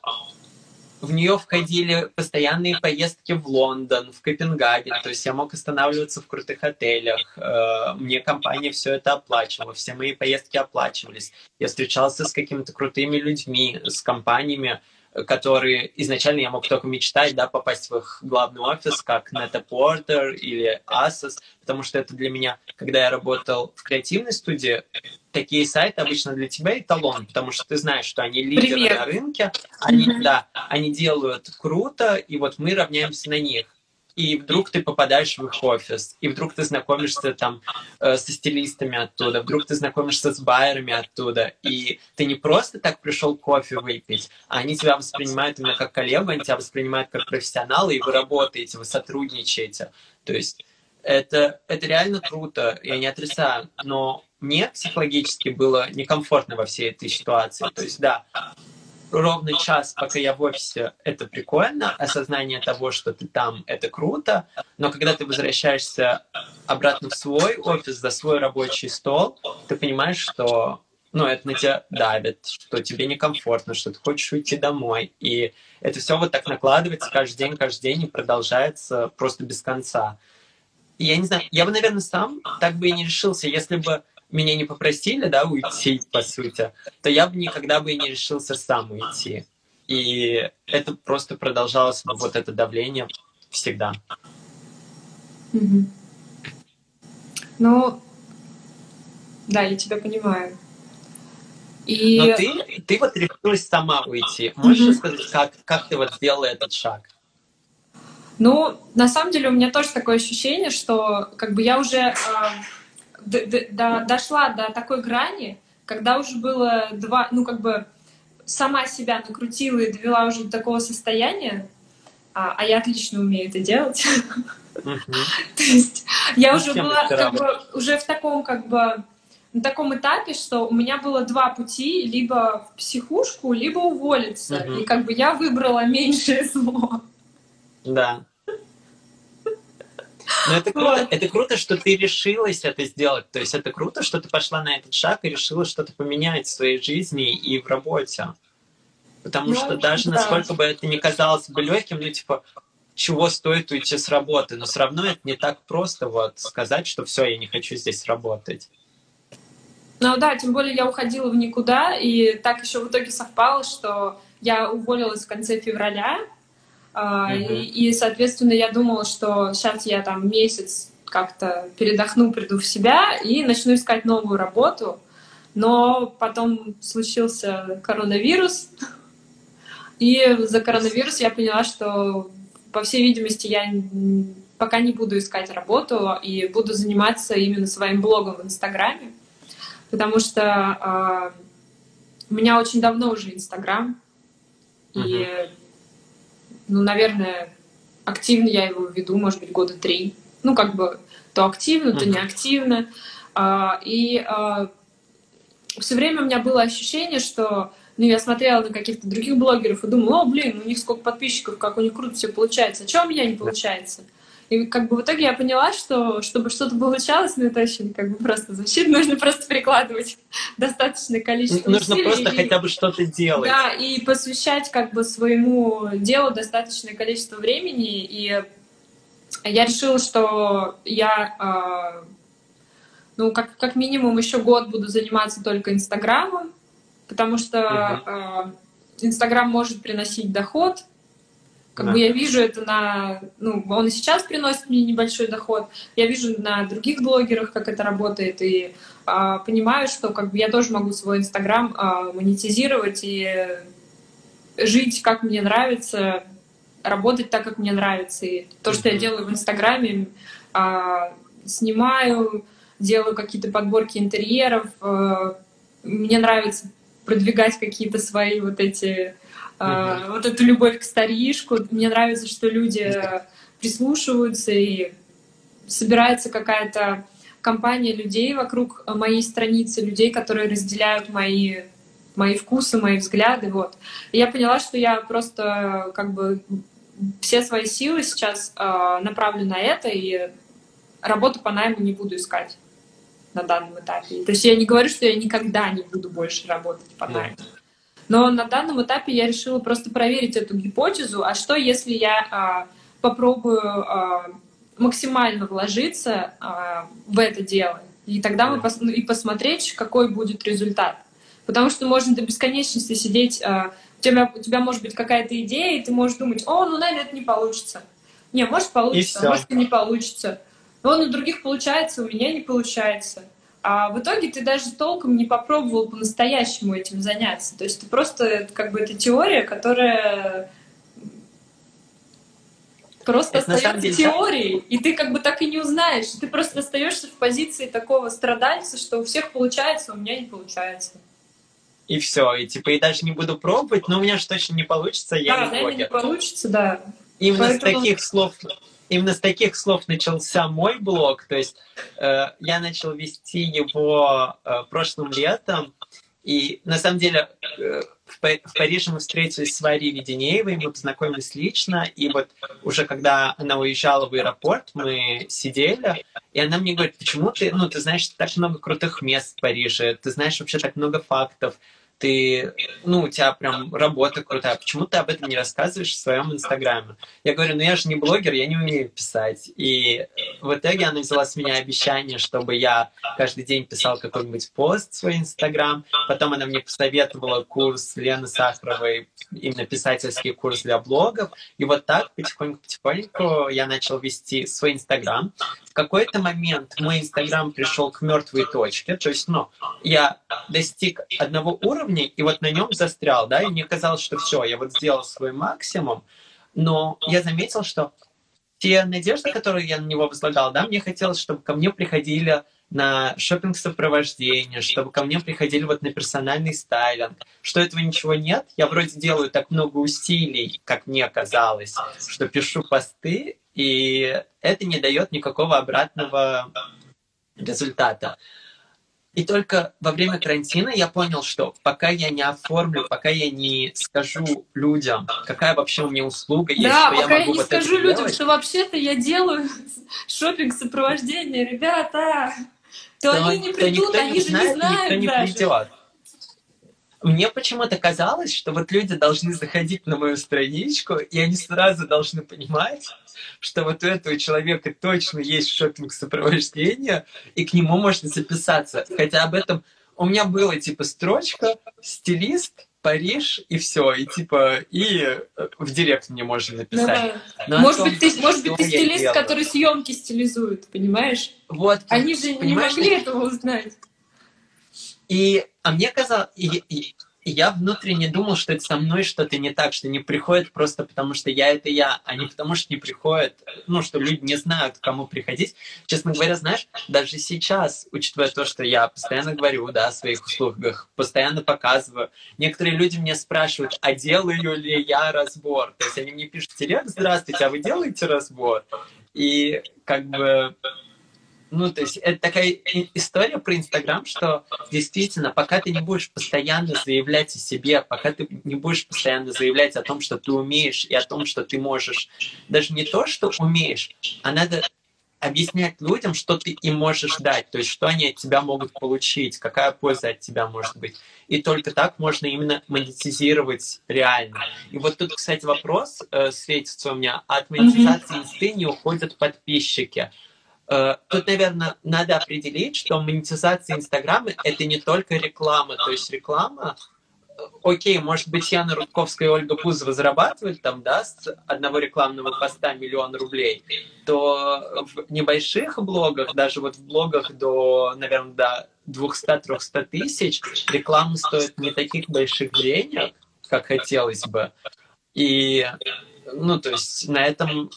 в нее входили постоянные поездки в Лондон, в Копенгаген, то есть я мог останавливаться в крутых отелях, э, мне компания все это оплачивала, все мои поездки оплачивались, я встречался с какими-то крутыми людьми, с компаниями, которые изначально я мог только мечтать, да, попасть в их главный офис, как Neta Porter или Asus, потому что это для меня, когда я работал в креативной студии, такие сайты обычно для тебя эталон, потому что ты знаешь, что они лидеры Привет. на рынке, они, mm-hmm. да, они делают круто, и вот мы равняемся на них. И вдруг ты попадаешь в их офис, и вдруг ты знакомишься там э, со стилистами оттуда, вдруг ты знакомишься с байерами оттуда, и ты не просто так пришел кофе выпить, а они тебя воспринимают именно как коллегу, они тебя воспринимают как профессионала, и вы работаете, вы сотрудничаете. То есть это, это реально круто, я не отрицаю, но мне психологически было некомфортно во всей этой ситуации. То есть, да, ровный час, пока я в офисе, это прикольно, осознание того, что ты там, это круто, но когда ты возвращаешься обратно в свой офис, за свой рабочий стол, ты понимаешь, что ну, это на тебя давит, что тебе некомфортно, что ты хочешь уйти домой. И это все вот так накладывается каждый день, каждый день и продолжается просто без конца. И я не знаю, я бы, наверное, сам так бы и не решился, если бы меня не попросили, да, уйти, по сути, то я бы никогда бы и не решился сам уйти. И это просто продолжалось, вот это давление всегда. Угу. Ну, да, я тебя понимаю. И... Но ты, ты вот решилась сама уйти. Можешь угу. сказать, как, как ты вот сделала этот шаг? Ну, на самом деле у меня тоже такое ощущение, что как бы я уже э, дошла до такой грани, когда уже было два, ну как бы сама себя накрутила и довела уже до такого состояния, а, а я отлично умею это делать. То есть я ну, уже была как бы уже в таком как бы на таком этапе, что у меня было два пути, либо в психушку, либо уволиться. И как бы я выбрала меньшее зло. Да. Но это круто, это круто, что ты решилась это сделать. То есть это круто, что ты пошла на этот шаг и решила что-то поменять в своей жизни и в работе. Потому ну, что даже да. насколько бы это не казалось бы легким, ну типа, чего стоит уйти с работы, но все равно это не так просто вот сказать, что все, я не хочу здесь работать. Ну да, тем более я уходила в никуда, и так еще в итоге совпало, что я уволилась в конце февраля, Uh-huh. И, и, соответственно, я думала, что сейчас я там месяц как-то передохну, приду в себя и начну искать новую работу. Но потом случился коронавирус, и за коронавирус я поняла, что, по всей видимости, я пока не буду искать работу и буду заниматься именно своим блогом в Инстаграме, потому что э, у меня очень давно уже Инстаграм, uh-huh. Ну, наверное, активно я его веду, может быть, года три. Ну, как бы то активно, то неактивно. А, и а, все время у меня было ощущение, что ну, я смотрела на каких-то других блогеров и думала, о, блин, у них сколько подписчиков, как у них круто все получается. А что у меня не получается? И как бы в итоге я поняла, что чтобы что-то получалось, ну это очень как бы просто звучит, нужно просто прикладывать достаточное количество Нужно усилий. просто и, хотя бы что-то делать. Да, и посвящать как бы своему делу достаточное количество времени. И я решила, что я, э, ну, как, как минимум еще год буду заниматься только Инстаграмом, потому что Инстаграм э, может приносить доход, как да. бы я вижу это на... Ну, он и сейчас приносит мне небольшой доход. Я вижу на других блогерах, как это работает, и а, понимаю, что как бы я тоже могу свой Инстаграм а, монетизировать и жить, как мне нравится, работать так, как мне нравится. И то, что я делаю в Инстаграме, а, снимаю, делаю какие-то подборки интерьеров, а, мне нравится продвигать какие-то свои вот эти Uh-huh. вот эту любовь к старишку. Мне нравится, что люди прислушиваются и собирается какая-то компания людей вокруг моей страницы, людей, которые разделяют мои мои вкусы, мои взгляды, вот. И я поняла, что я просто как бы все свои силы сейчас э, направлю на это, и работу по найму не буду искать на данном этапе. То есть я не говорю, что я никогда не буду больше работать по найму. Но на данном этапе я решила просто проверить эту гипотезу, а что если я э, попробую э, максимально вложиться э, в это дело, и тогда мы пос и посмотреть, какой будет результат. Потому что можно до бесконечности сидеть, у, тебя, у тебя может быть какая-то идея, и ты можешь думать, о, ну, наверное, это не получится. Не, может получится, а может и не получится. Но у других получается, у меня не получается. А в итоге ты даже толком не попробовал по-настоящему этим заняться. То есть ты просто, как бы, это теория, которая просто это остается деле, теорией, и ты как бы так и не узнаешь. Ты просто остаешься в позиции такого страдальца, что у всех получается, а у меня не получается и все. И типа, и даже не буду пробовать, но у меня же точно не получится, я да, не блогер. не получится, да. Именно Поэтому... с таких слов именно с таких слов начался мой блог. То есть э, я начал вести его э, прошлым летом. И на самом деле э, в, в Париже мы встретились с Варей Веденеевой, мы познакомились лично. И вот уже когда она уезжала в аэропорт, мы сидели, и она мне говорит, почему ты, ну, ты знаешь так много крутых мест в Париже, ты знаешь вообще так много фактов, ты, ну, у тебя прям работа крутая, почему ты об этом не рассказываешь в своем инстаграме? Я говорю, ну я же не блогер, я не умею писать. И в итоге она взяла с меня обещание, чтобы я каждый день писал какой-нибудь пост в свой инстаграм. Потом она мне посоветовала курс Лены Сахаровой, именно писательский курс для блогов. И вот так потихоньку-потихоньку я начал вести свой инстаграм. Какой-то момент мой инстаграм пришел к мертвой точке, то есть, ну, я достиг одного уровня, и вот на нем застрял, да, и мне казалось, что все, я вот сделал свой максимум, но я заметил, что те надежды, которые я на него возлагал, да, мне хотелось, чтобы ко мне приходили на шопинг сопровождение, чтобы ко мне приходили вот на персональный стайлинг. Что этого ничего нет, я вроде делаю так много усилий, как мне казалось, что пишу посты, и это не дает никакого обратного результата. И только во время карантина я понял, что пока я не оформлю, пока я не скажу людям, какая вообще у меня услуга есть, да, что пока я могу я не вот скажу людям, делать, что вообще-то я делаю шопинг сопровождение, ребята, то, то они не придут, то они же знает, не знают никто не даже. придет. Мне почему-то казалось, что вот люди должны заходить на мою страничку, и они сразу должны понимать, что вот у этого человека точно есть шопинг сопровождение, и к нему можно записаться. Хотя об этом у меня было типа строчка, стилист, Париж и все, и типа и э, в директ мне можно написать. Ну, да. может том, быть, ты, может быть, ты стилист, делаю. который съемки стилизует, понимаешь? Вот. Они же не могли этого узнать. И, а мне казалось, и, и, я внутренне думал, что это со мной что-то не так, что не приходят просто потому, что я это я, а не потому, что не приходят, ну, что люди не знают, к кому приходить. Честно говоря, знаешь, даже сейчас, учитывая то, что я постоянно говорю, да, о своих услугах, постоянно показываю, некоторые люди мне спрашивают, а делаю ли я разбор? То есть они мне пишут, Терек, здравствуйте, а вы делаете разбор? И как бы ну, то есть это такая история про Инстаграм, что действительно, пока ты не будешь постоянно заявлять о себе, пока ты не будешь постоянно заявлять о том, что ты умеешь, и о том, что ты можешь, даже не то, что умеешь, а надо объяснять людям, что ты им можешь дать, то есть что они от тебя могут получить, какая польза от тебя может быть. И только так можно именно монетизировать реально. И вот тут, кстати, вопрос э, светится у меня. От монетизации инсты не уходят подписчики. Э, тут, наверное, надо определить, что монетизация Инстаграма — это не только реклама. То есть реклама, э, окей, может быть, Яна Рудковская и Ольга Пузова зарабатывают там, да, с одного рекламного поста миллион рублей, то в небольших блогах, даже вот в блогах до, наверное, до 200-300 тысяч, реклама стоит не таких больших денег, как хотелось бы. И, ну, то есть на этом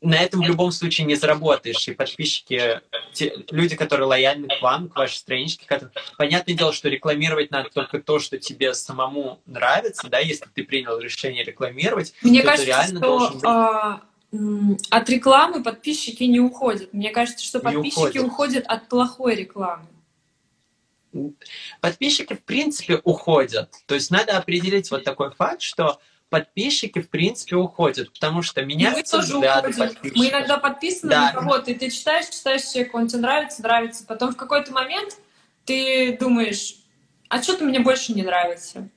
на этом в любом случае не заработаешь. И подписчики, те, люди, которые лояльны к вам, к вашей страничке, которые... понятное дело, что рекламировать надо только то, что тебе самому нравится, да, если ты принял решение рекламировать, Мне кажется, реально что быть... а, от рекламы подписчики не уходят. Мне кажется, что подписчики уходят. уходят от плохой рекламы. Подписчики, в принципе, уходят. То есть надо определить вот такой факт, что подписчики, в принципе, уходят, потому что меняются мы взгляды подписчиков. Мы иногда подписаны да. на кого-то, и ты читаешь, читаешь человека, он тебе нравится, нравится. Потом в какой-то момент ты думаешь, а что-то мне больше не нравится.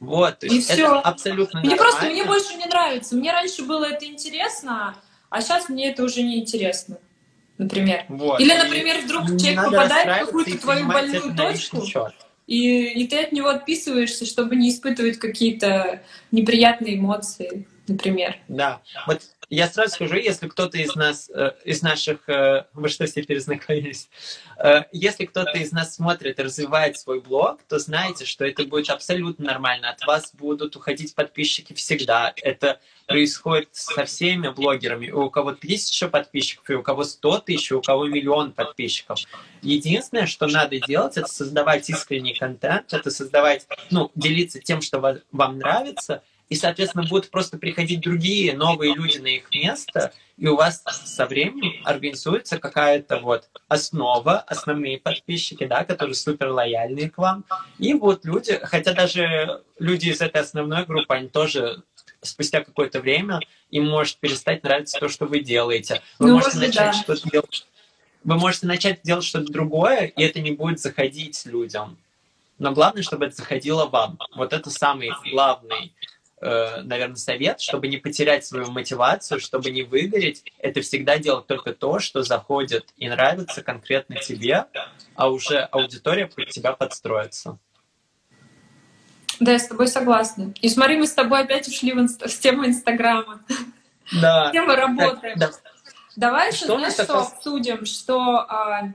Вот, то есть и это все. абсолютно Мне просто мне больше не нравится. Мне раньше было это интересно, а сейчас мне это уже не интересно. Например. Вот. Или, например, вдруг человек попадает в какую-то твою больную точку. И, и ты от него отписываешься, чтобы не испытывать какие-то неприятные эмоции, например. Да. Вот я сразу скажу, если кто-то из нас, э, из наших, э, вы что все перезнакомились, э, если кто-то из нас смотрит и развивает свой блог, то знаете, что это будет абсолютно нормально. От вас будут уходить подписчики всегда. Это происходит со всеми блогерами. У кого тысяча подписчиков, и у кого сто тысяч, и у кого миллион подписчиков. Единственное, что надо делать, это создавать искренний контент, это создавать, ну, делиться тем, что вам нравится, и, соответственно, будут просто приходить другие новые люди на их место, и у вас со временем организуется какая-то вот основа, основные подписчики, да, которые супер лояльные к вам, и вот люди, хотя даже люди из этой основной группы, они тоже спустя какое-то время им может перестать нравиться то, что вы делаете. Вы ну, можете начать да. что-то делать. Вы можете начать делать что-то другое, и это не будет заходить людям. Но главное, чтобы это заходило вам. Вот это самый главный наверное, совет, чтобы не потерять свою мотивацию, чтобы не выгореть, это всегда делать только то, что заходит и нравится конкретно тебе, а уже аудитория под тебя подстроится. Да, я с тобой согласна. И смотри, мы с тобой опять ушли в, инст... в тему Инстаграма. Да. Тема работы. Да. Давай еще, знаешь, что обсудим, что а,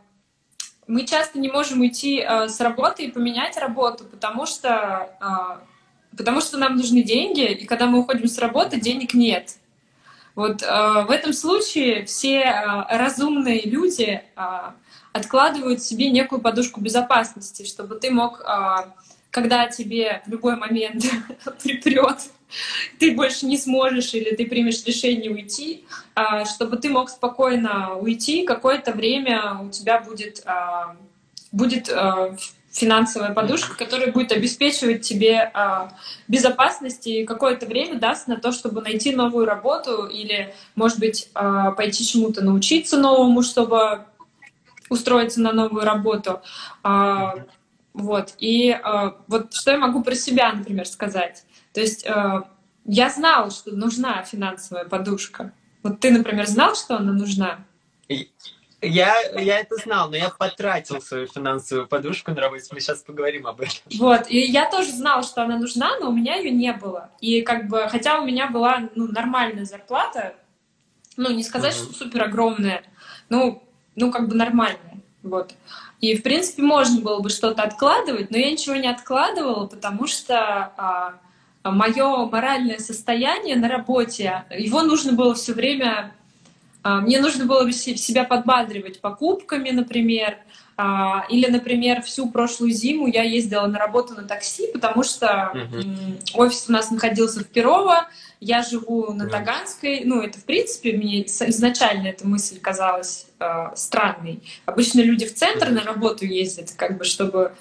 мы часто не можем уйти а, с работы и поменять работу, потому что а, потому что нам нужны деньги, и когда мы уходим с работы, денег нет. Вот э, в этом случае все э, разумные люди э, откладывают себе некую подушку безопасности, чтобы ты мог, э, когда тебе в любой момент припрет, ты больше не сможешь или ты примешь решение уйти, э, чтобы ты мог спокойно уйти, какое-то время у тебя будет, э, будет э, финансовая подушка, которая будет обеспечивать тебе э, безопасность и какое-то время даст на то, чтобы найти новую работу или, может быть, э, пойти чему-то научиться новому, чтобы устроиться на новую работу. Э, вот. И э, вот что я могу про себя, например, сказать. То есть э, я знала, что нужна финансовая подушка. Вот ты, например, знал, что она нужна? Я, я это знал, но я потратил свою финансовую подушку на работе. Мы сейчас поговорим об этом. Вот, и я тоже знала, что она нужна, но у меня ее не было. И как бы, хотя у меня была ну, нормальная зарплата, ну, не сказать, uh-huh. что супер огромная, ну, ну, как бы нормальная. Вот. И, в принципе, можно было бы что-то откладывать, но я ничего не откладывала, потому что а, мое моральное состояние на работе, его нужно было все время мне нужно было себя подбадривать покупками, например, а, или, например, всю прошлую зиму я ездила на работу на такси, потому что uh-huh. офис у нас находился в Перово, я живу на Таганской. Ну, это, в принципе, мне изначально эта мысль казалась э, странной. Обычно люди в центр на работу ездят, как бы, чтобы,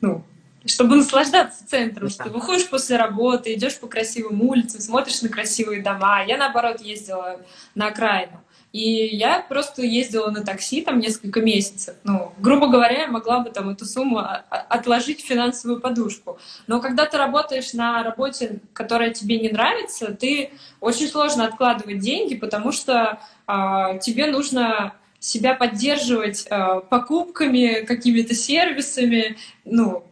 ну, чтобы наслаждаться центром, что ты выходишь после работы, идешь по красивым улицам, смотришь на красивые дома. Я, наоборот, ездила на окраину. И я просто ездила на такси там несколько месяцев. Ну, грубо говоря, я могла бы там эту сумму отложить в финансовую подушку. Но когда ты работаешь на работе, которая тебе не нравится, ты очень сложно откладывать деньги, потому что а, тебе нужно себя поддерживать а, покупками, какими-то сервисами. Ну,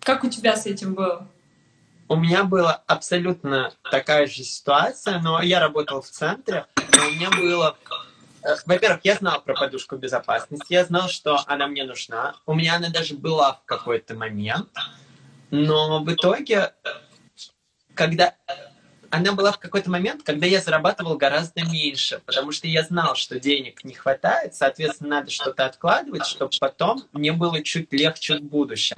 как у тебя с этим было? У меня была абсолютно такая же ситуация, но я работал в центре, у меня было... Во-первых, я знал про подушку безопасности, я знал, что она мне нужна. У меня она даже была в какой-то момент. Но в итоге, когда она была в какой-то момент, когда я зарабатывал гораздо меньше, потому что я знал, что денег не хватает, соответственно, надо что-то откладывать, чтобы потом мне было чуть легче в будущем.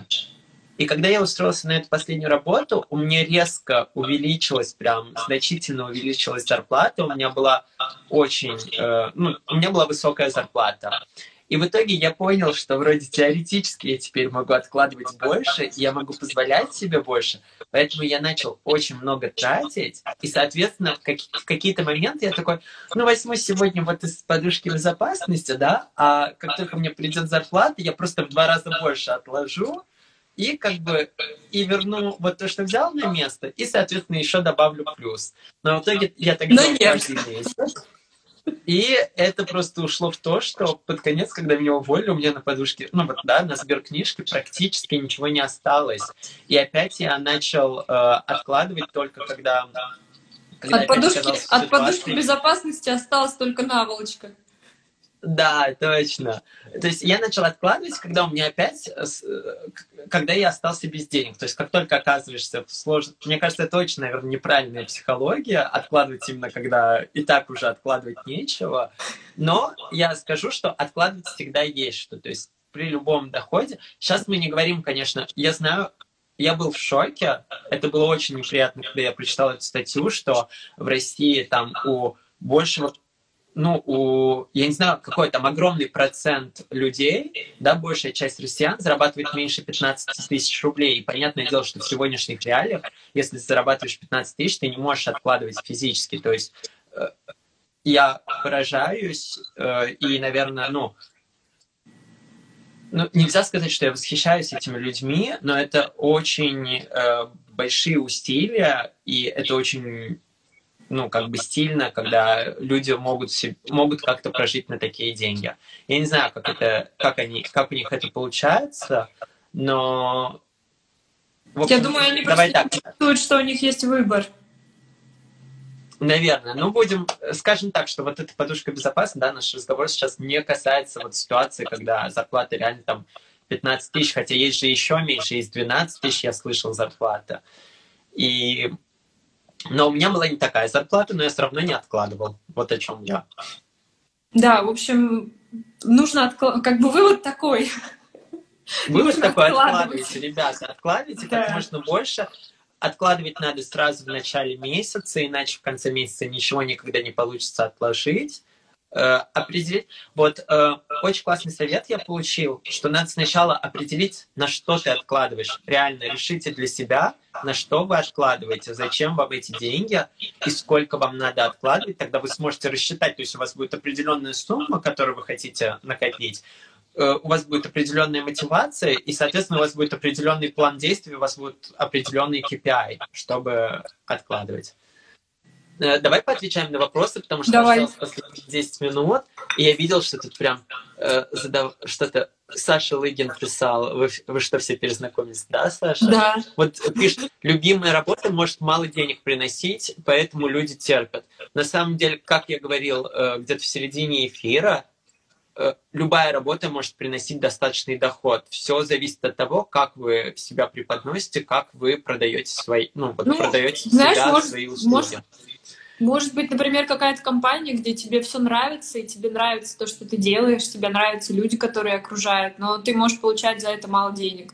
И когда я устроился на эту последнюю работу, у меня резко увеличилась, прям значительно увеличилась зарплата. У меня была очень, э, ну, у меня была высокая зарплата. И в итоге я понял, что вроде теоретически я теперь могу откладывать больше, я могу позволять себе больше. Поэтому я начал очень много тратить. И, соответственно, в, какие- в какие-то моменты я такой, ну, возьму сегодня вот из подушки безопасности, да, а как только мне придет зарплата, я просто в два раза больше отложу, и как бы и верну вот то, что взял на место, и, соответственно, еще добавлю плюс. Но в итоге я месяц. И это просто ушло в то, что под конец, когда меня уволили, у меня на подушке, ну вот да, на сберкнижке практически ничего не осталось. И опять я начал э, откладывать только когда... когда От подушки, от подушки безопасности осталась только наволочка. Да, точно. То есть я начал откладывать, когда у меня опять, э, когда я остался без денег. То есть как только оказываешься в сложном... Мне кажется, это очень, наверное, неправильная психология, откладывать именно, когда и так уже откладывать нечего. Но я скажу, что откладывать всегда есть что. То есть при любом доходе... Сейчас мы не говорим, конечно, я знаю, я был в шоке. Это было очень неприятно, когда я прочитал эту статью, что в России там у большего ну, у, я не знаю, какой там огромный процент людей, да, большая часть россиян зарабатывает меньше 15 тысяч рублей. И понятное дело, что в сегодняшних реалиях, если ты зарабатываешь 15 тысяч, ты не можешь откладывать физически. То есть э, я поражаюсь э, и, наверное, ну, ну, нельзя сказать, что я восхищаюсь этими людьми, но это очень э, большие усилия, и это очень ну, как бы стильно, когда люди могут, себе, могут как-то прожить на такие деньги. Я не знаю, как, это, как, они, как у них это получается, но... общем, Я думаю, они просто так, чувствуют, что у них есть выбор. наверное. Ну, будем, скажем так, что вот эта подушка безопасности, да, наш разговор сейчас не касается вот ситуации, когда зарплата реально там 15 тысяч, хотя есть же еще меньше, есть 12 тысяч, я слышал, зарплата. И но у меня была не такая зарплата, но я все равно не откладывал. Вот о чем я. Да, в общем, нужно откладывать. Как бы вывод такой. Вывод Нужно такой, откладывайте, ребята, откладывайте как можно больше. Откладывать надо сразу в начале месяца, иначе в конце месяца ничего никогда не получится отложить. Э, определить. Вот э, очень классный совет я получил, что надо сначала определить, на что ты откладываешь. Реально решите для себя, на что вы откладываете, зачем вам эти деньги и сколько вам надо откладывать. Тогда вы сможете рассчитать, то есть у вас будет определенная сумма, которую вы хотите накопить, э, у вас будет определенная мотивация, и, соответственно, у вас будет определенный план действий, у вас будет определенный KPI, чтобы откладывать. Э, Давай поотвечаем на вопросы, потому что Давай. осталось последние 10 минут, и я видел, что тут прям э, задав... что-то Саша Лыгин писал. Вы, вы что, все перезнакомились, да, Саша? Да. Вот пишет, любимая работа может мало денег приносить, поэтому люди терпят. На самом деле, как я говорил э, где-то в середине эфира, э, любая работа может приносить достаточный доход. Все зависит от того, как вы себя преподносите, как вы продаете свои, ну, вот Ну, продаете знаешь, себя, может- свои услуги. может, Может быть, например, какая-то компания, где тебе все нравится, и тебе нравится то, что ты делаешь, тебе нравятся люди, которые окружают, но ты можешь получать за это мало денег.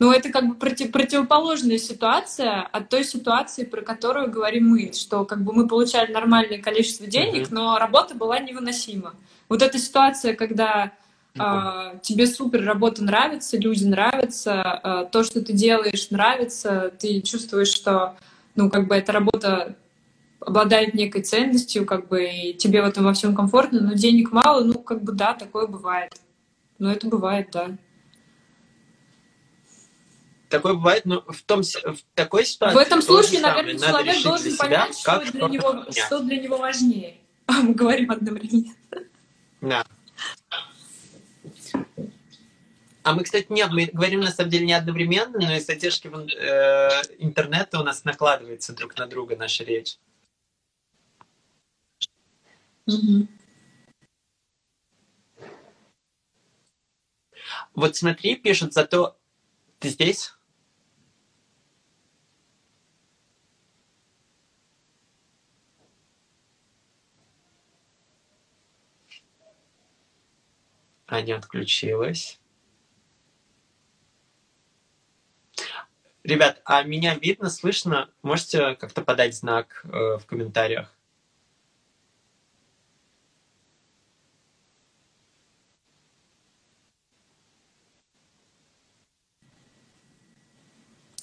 Ну, это как бы проти- противоположная ситуация от той ситуации, про которую говорим мы, что как бы мы получали нормальное количество денег, Мгм. но работа была невыносима. Вот эта ситуация, когда а, тебе супер работа нравится, люди нравятся, а, то, что ты делаешь, нравится, ты чувствуешь, что ну, как бы эта работа обладает некой ценностью, как бы и тебе в этом во всем комфортно, но денег мало, ну, как бы да, такое бывает. Ну, это бывает, да. Такое бывает, но в, том, в такой ситуации... В этом случае, самое. наверное, Надо человек должен себя, понять, что как для, него, что для него важнее. А мы говорим одновременно. Да. А мы, кстати, нет, мы говорим на самом деле не одновременно, но из задержки в ин- э, интернета у нас накладывается друг на друга наша речь. Вот смотри, пишут, зато ты здесь? Аня отключилась. Ребят, а меня видно, слышно? Можете как-то подать знак э, в комментариях?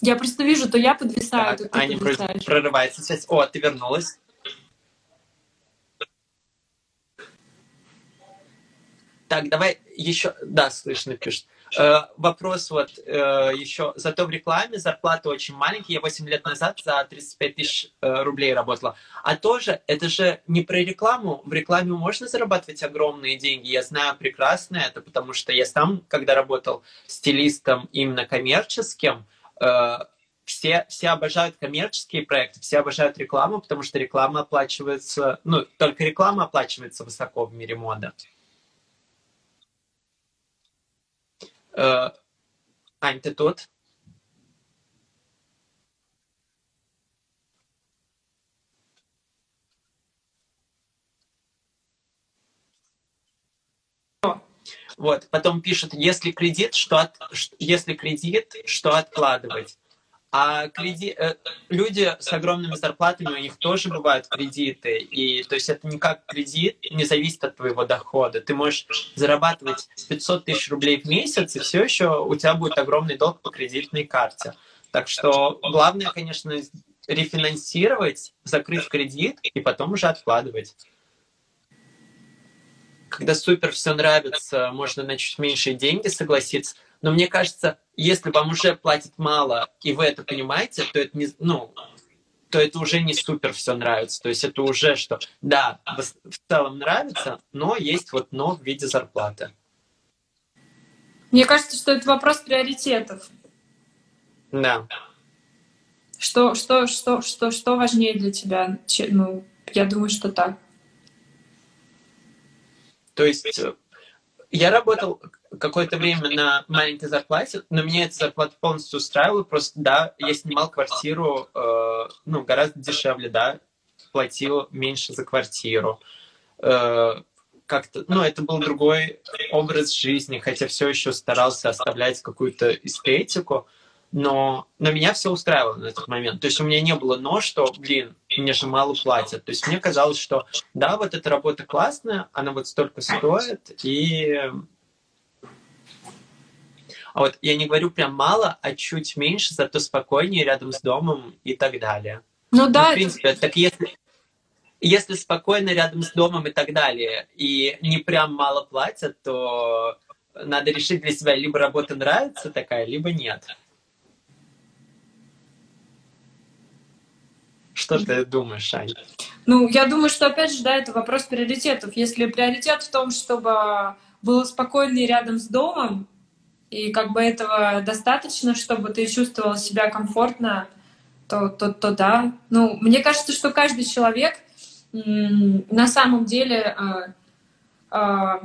Я просто вижу, то я подвисаю, так, то ты Аня подвисаешь. прорывается связь. О, ты вернулась. Так, давай еще... Да, слышно, пишет. Э, вопрос вот э, еще. Зато в рекламе зарплата очень маленькая. Я 8 лет назад за 35 тысяч э, рублей работала. А тоже, это же не про рекламу. В рекламе можно зарабатывать огромные деньги. Я знаю прекрасно это, потому что я сам, когда работал стилистом именно коммерческим, все, все обожают коммерческие проекты, все обожают рекламу, потому что реклама оплачивается, ну, только реклама оплачивается высоко в мире моды. Э, Ань, ты тут? Вот, потом пишут, если кредит, что от, если кредит, что откладывать. А креди... Э, люди с огромными зарплатами, у них тоже бывают кредиты. И то есть это не как кредит, не зависит от твоего дохода. Ты можешь зарабатывать 500 тысяч рублей в месяц, и все еще у тебя будет огромный долг по кредитной карте. Так что главное, конечно, рефинансировать, закрыть кредит и потом уже откладывать. Когда супер все нравится, можно на чуть меньшие деньги согласиться. Но мне кажется, если вам уже платят мало, и вы это понимаете, то это не, ну, то это уже не супер все нравится. То есть это уже что, да, в целом нравится, но есть вот но в виде зарплаты. Мне кажется, что это вопрос приоритетов. Да. Что, что, что, что, что важнее для тебя? Ну, я думаю, что так. То есть э, я работал какое-то время на маленькой зарплате, но меня эта зарплата полностью устраивала. Просто, да, я снимал квартиру, э, ну, гораздо дешевле, да, платил меньше за квартиру. Э, как-то, ну, это был другой образ жизни, хотя все еще старался оставлять какую-то эстетику, но, но меня все устраивало на этот момент. То есть у меня не было «но», что, блин, мне же мало платят. То есть мне казалось, что да, вот эта работа классная, она вот столько стоит, и а вот я не говорю прям мало, а чуть меньше, зато спокойнее рядом с домом и так далее. Ну да. Ну, в принципе, это... так если, если спокойно рядом с домом и так далее, и не прям мало платят, то надо решить для себя, либо работа нравится такая, либо нет. Что ты думаешь, Ань? Ну, я думаю, что, опять же, да, это вопрос приоритетов. Если приоритет в том, чтобы было спокойно и рядом с домом, и как бы этого достаточно, чтобы ты чувствовал себя комфортно, то, то, то да. Ну, мне кажется, что каждый человек на самом деле э, э,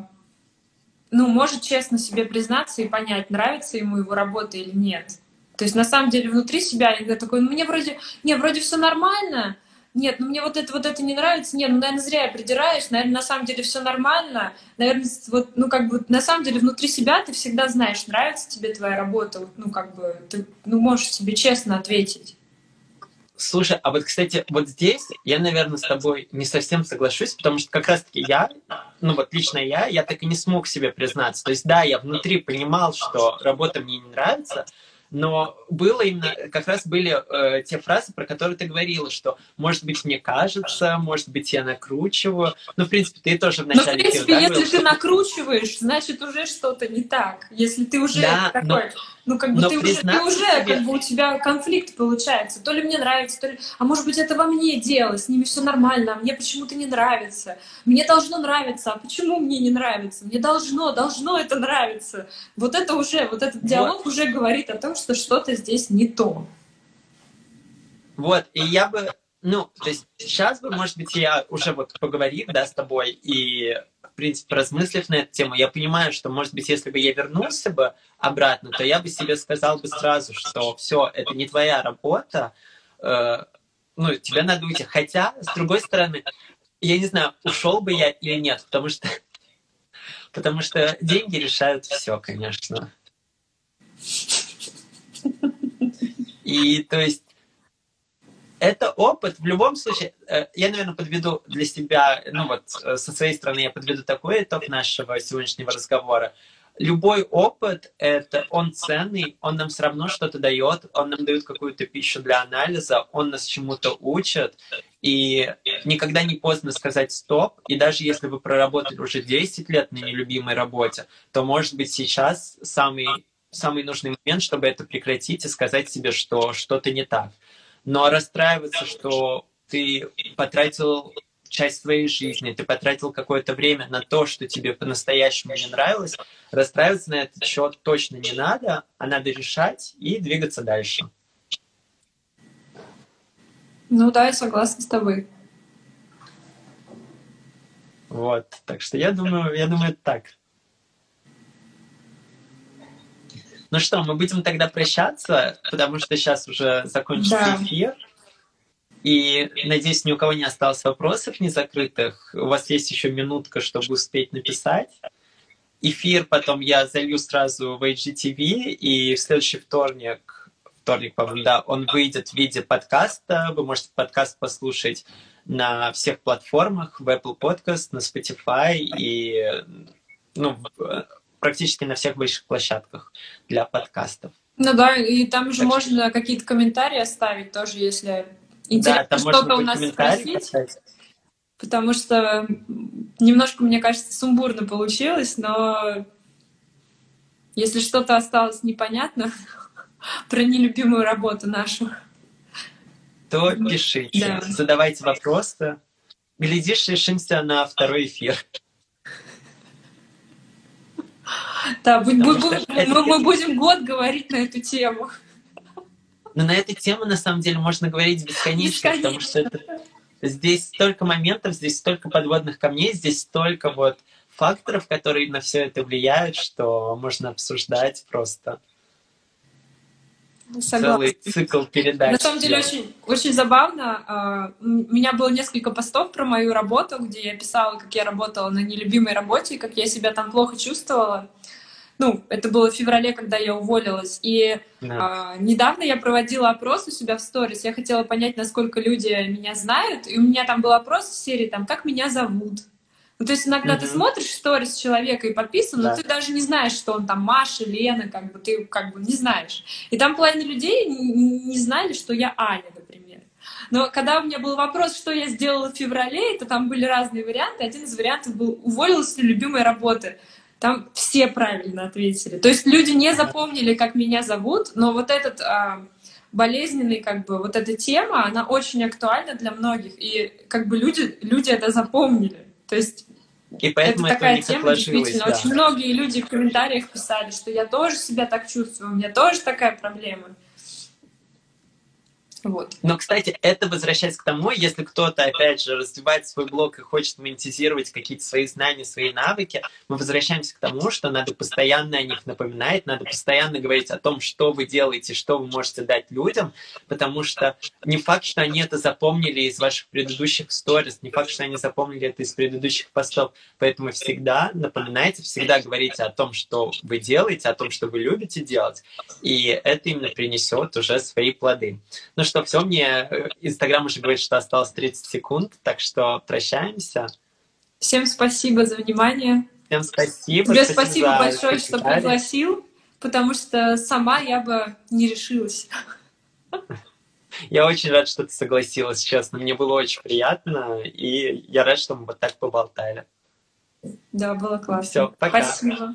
ну, может честно себе признаться и понять, нравится ему его работа или нет. То есть на самом деле внутри себя я такой, ну мне вроде, не, вроде все нормально, нет, ну мне вот это, вот это не нравится, нет, ну, наверное, зря я придираюсь, наверное, на самом деле все нормально, наверное, вот, ну, как бы, на самом деле, внутри себя ты всегда знаешь, нравится тебе твоя работа, ну, как бы, ты, ну, можешь себе честно ответить. Слушай, а вот, кстати, вот здесь я, наверное, с тобой не совсем соглашусь, потому что как раз-таки я, ну вот лично я, я так и не смог себе признаться. То есть, да, я внутри понимал, что работа мне не нравится, но было именно, как раз были э, те фразы, про которые ты говорила, что, может быть, мне кажется, может быть, я накручиваю. Ну, в принципе, ты тоже в начале... Ну, в принципе, если говорил, ты накручиваешь, значит, уже что-то не так. Если ты уже да, такой... Но ну, как бы Но ты уже, ты уже себе... как бы у тебя конфликт получается. То ли мне нравится, то ли... А может быть, это во мне дело, с ними все нормально, а мне почему-то не нравится. Мне должно нравиться, а почему мне не нравится? Мне должно, должно это нравиться. Вот это уже, вот этот диалог вот. уже говорит о том, что что-то здесь не то. Вот, и я бы ну, то есть сейчас бы, может быть, я уже вот поговорив, да, с тобой и в принципе, размыслив на эту тему, я понимаю, что, может быть, если бы я вернулся бы обратно, то я бы себе сказал бы сразу, что все, это не твоя работа, э, ну, тебе надо уйти. Хотя, с другой стороны, я не знаю, ушел бы я или нет, потому что, потому что деньги решают все, конечно. И то есть это опыт в любом случае. Э, я, наверное, подведу для себя, ну вот э, со своей стороны я подведу такой итог нашего сегодняшнего разговора. Любой опыт, это он ценный, он нам все равно что-то дает, он нам дает какую-то пищу для анализа, он нас чему-то учит, и никогда не поздно сказать стоп. И даже если вы проработали уже 10 лет на нелюбимой работе, то, может быть, сейчас самый, самый нужный момент, чтобы это прекратить и сказать себе, что что-то не так. Но расстраиваться, что ты потратил часть своей жизни, ты потратил какое-то время на то, что тебе по-настоящему не нравилось, расстраиваться на этот счет точно не надо, а надо решать и двигаться дальше. Ну да, я согласна с тобой. Вот, так что я думаю, я думаю, это так. Ну что, мы будем тогда прощаться, потому что сейчас уже закончится да. эфир. И надеюсь, ни у кого не осталось вопросов незакрытых. У вас есть еще минутка, чтобы успеть написать. Эфир потом я залью сразу в HGTV, и в следующий вторник, вторник, по-моему, да, он выйдет в виде подкаста. Вы можете подкаст послушать на всех платформах, в Apple Podcast, на Spotify и ну, практически на всех больших площадках для подкастов. Ну да, и там же так можно что... какие-то комментарии оставить тоже, если интересно да, что-то у нас спросить. Поставить. Потому что немножко, мне кажется, сумбурно получилось, но если что-то осталось непонятно про нелюбимую работу нашу, то пишите, да. задавайте вопросы. Глядишь, решимся на второй эфир. Да, будь, будь, будь, мы, мы будем год говорить на эту тему. Но на эту тему, на самом деле, можно говорить бесконечно, бесконечно. потому что это, здесь столько моментов, здесь столько подводных камней, здесь столько вот факторов, которые на все это влияют, что можно обсуждать просто. Согласна. Целый цикл передач. На самом деле очень, очень забавно. А, у меня было несколько постов про мою работу, где я писала, как я работала на нелюбимой работе, как я себя там плохо чувствовала. Ну, это было в феврале, когда я уволилась. И да. э, недавно я проводила опрос у себя в сторис. Я хотела понять, насколько люди меня знают. И у меня там был опрос в серии, там, как меня зовут, ну, то есть иногда mm-hmm. ты смотришь сторис человека и подписан, да. но ты даже не знаешь, что он там Маша, Лена, как бы ты как бы не знаешь. И там половина людей не знали, что я Аня, например. Но когда у меня был вопрос, что я сделала в феврале, то там были разные варианты. Один из вариантов был уволилась ли любимой работы. Там все правильно ответили. То есть люди не запомнили, как меня зовут, но вот этот а, болезненный, как бы, вот эта тема, она очень актуальна для многих. И как бы люди, люди это запомнили. То есть и поэтому это такая тема, действительно. Да. Очень многие люди в комментариях писали, что я тоже себя так чувствую, у меня тоже такая проблема. Вот. Но, кстати, это возвращается к тому, если кто-то, опять же, развивает свой блог и хочет монетизировать какие-то свои знания, свои навыки, мы возвращаемся к тому, что надо постоянно о них напоминать, надо постоянно говорить о том, что вы делаете, что вы можете дать людям, потому что не факт, что они это запомнили из ваших предыдущих сторис, не факт, что они запомнили это из предыдущих постов, поэтому всегда напоминайте, всегда говорите о том, что вы делаете, о том, что вы любите делать, и это именно принесет уже свои плоды. Ну что что, все, мне э, Инстаграм уже говорит, что осталось 30 секунд, так что прощаемся. Всем спасибо за внимание. Всем спасибо. Тебе спасибо, спасибо большое, что пригласил, потому что сама я бы не решилась. Я очень рад, что ты согласилась, честно. Мне было очень приятно, и я рад, что мы вот так поболтали. Да, было классно. Все, пока. Спасибо.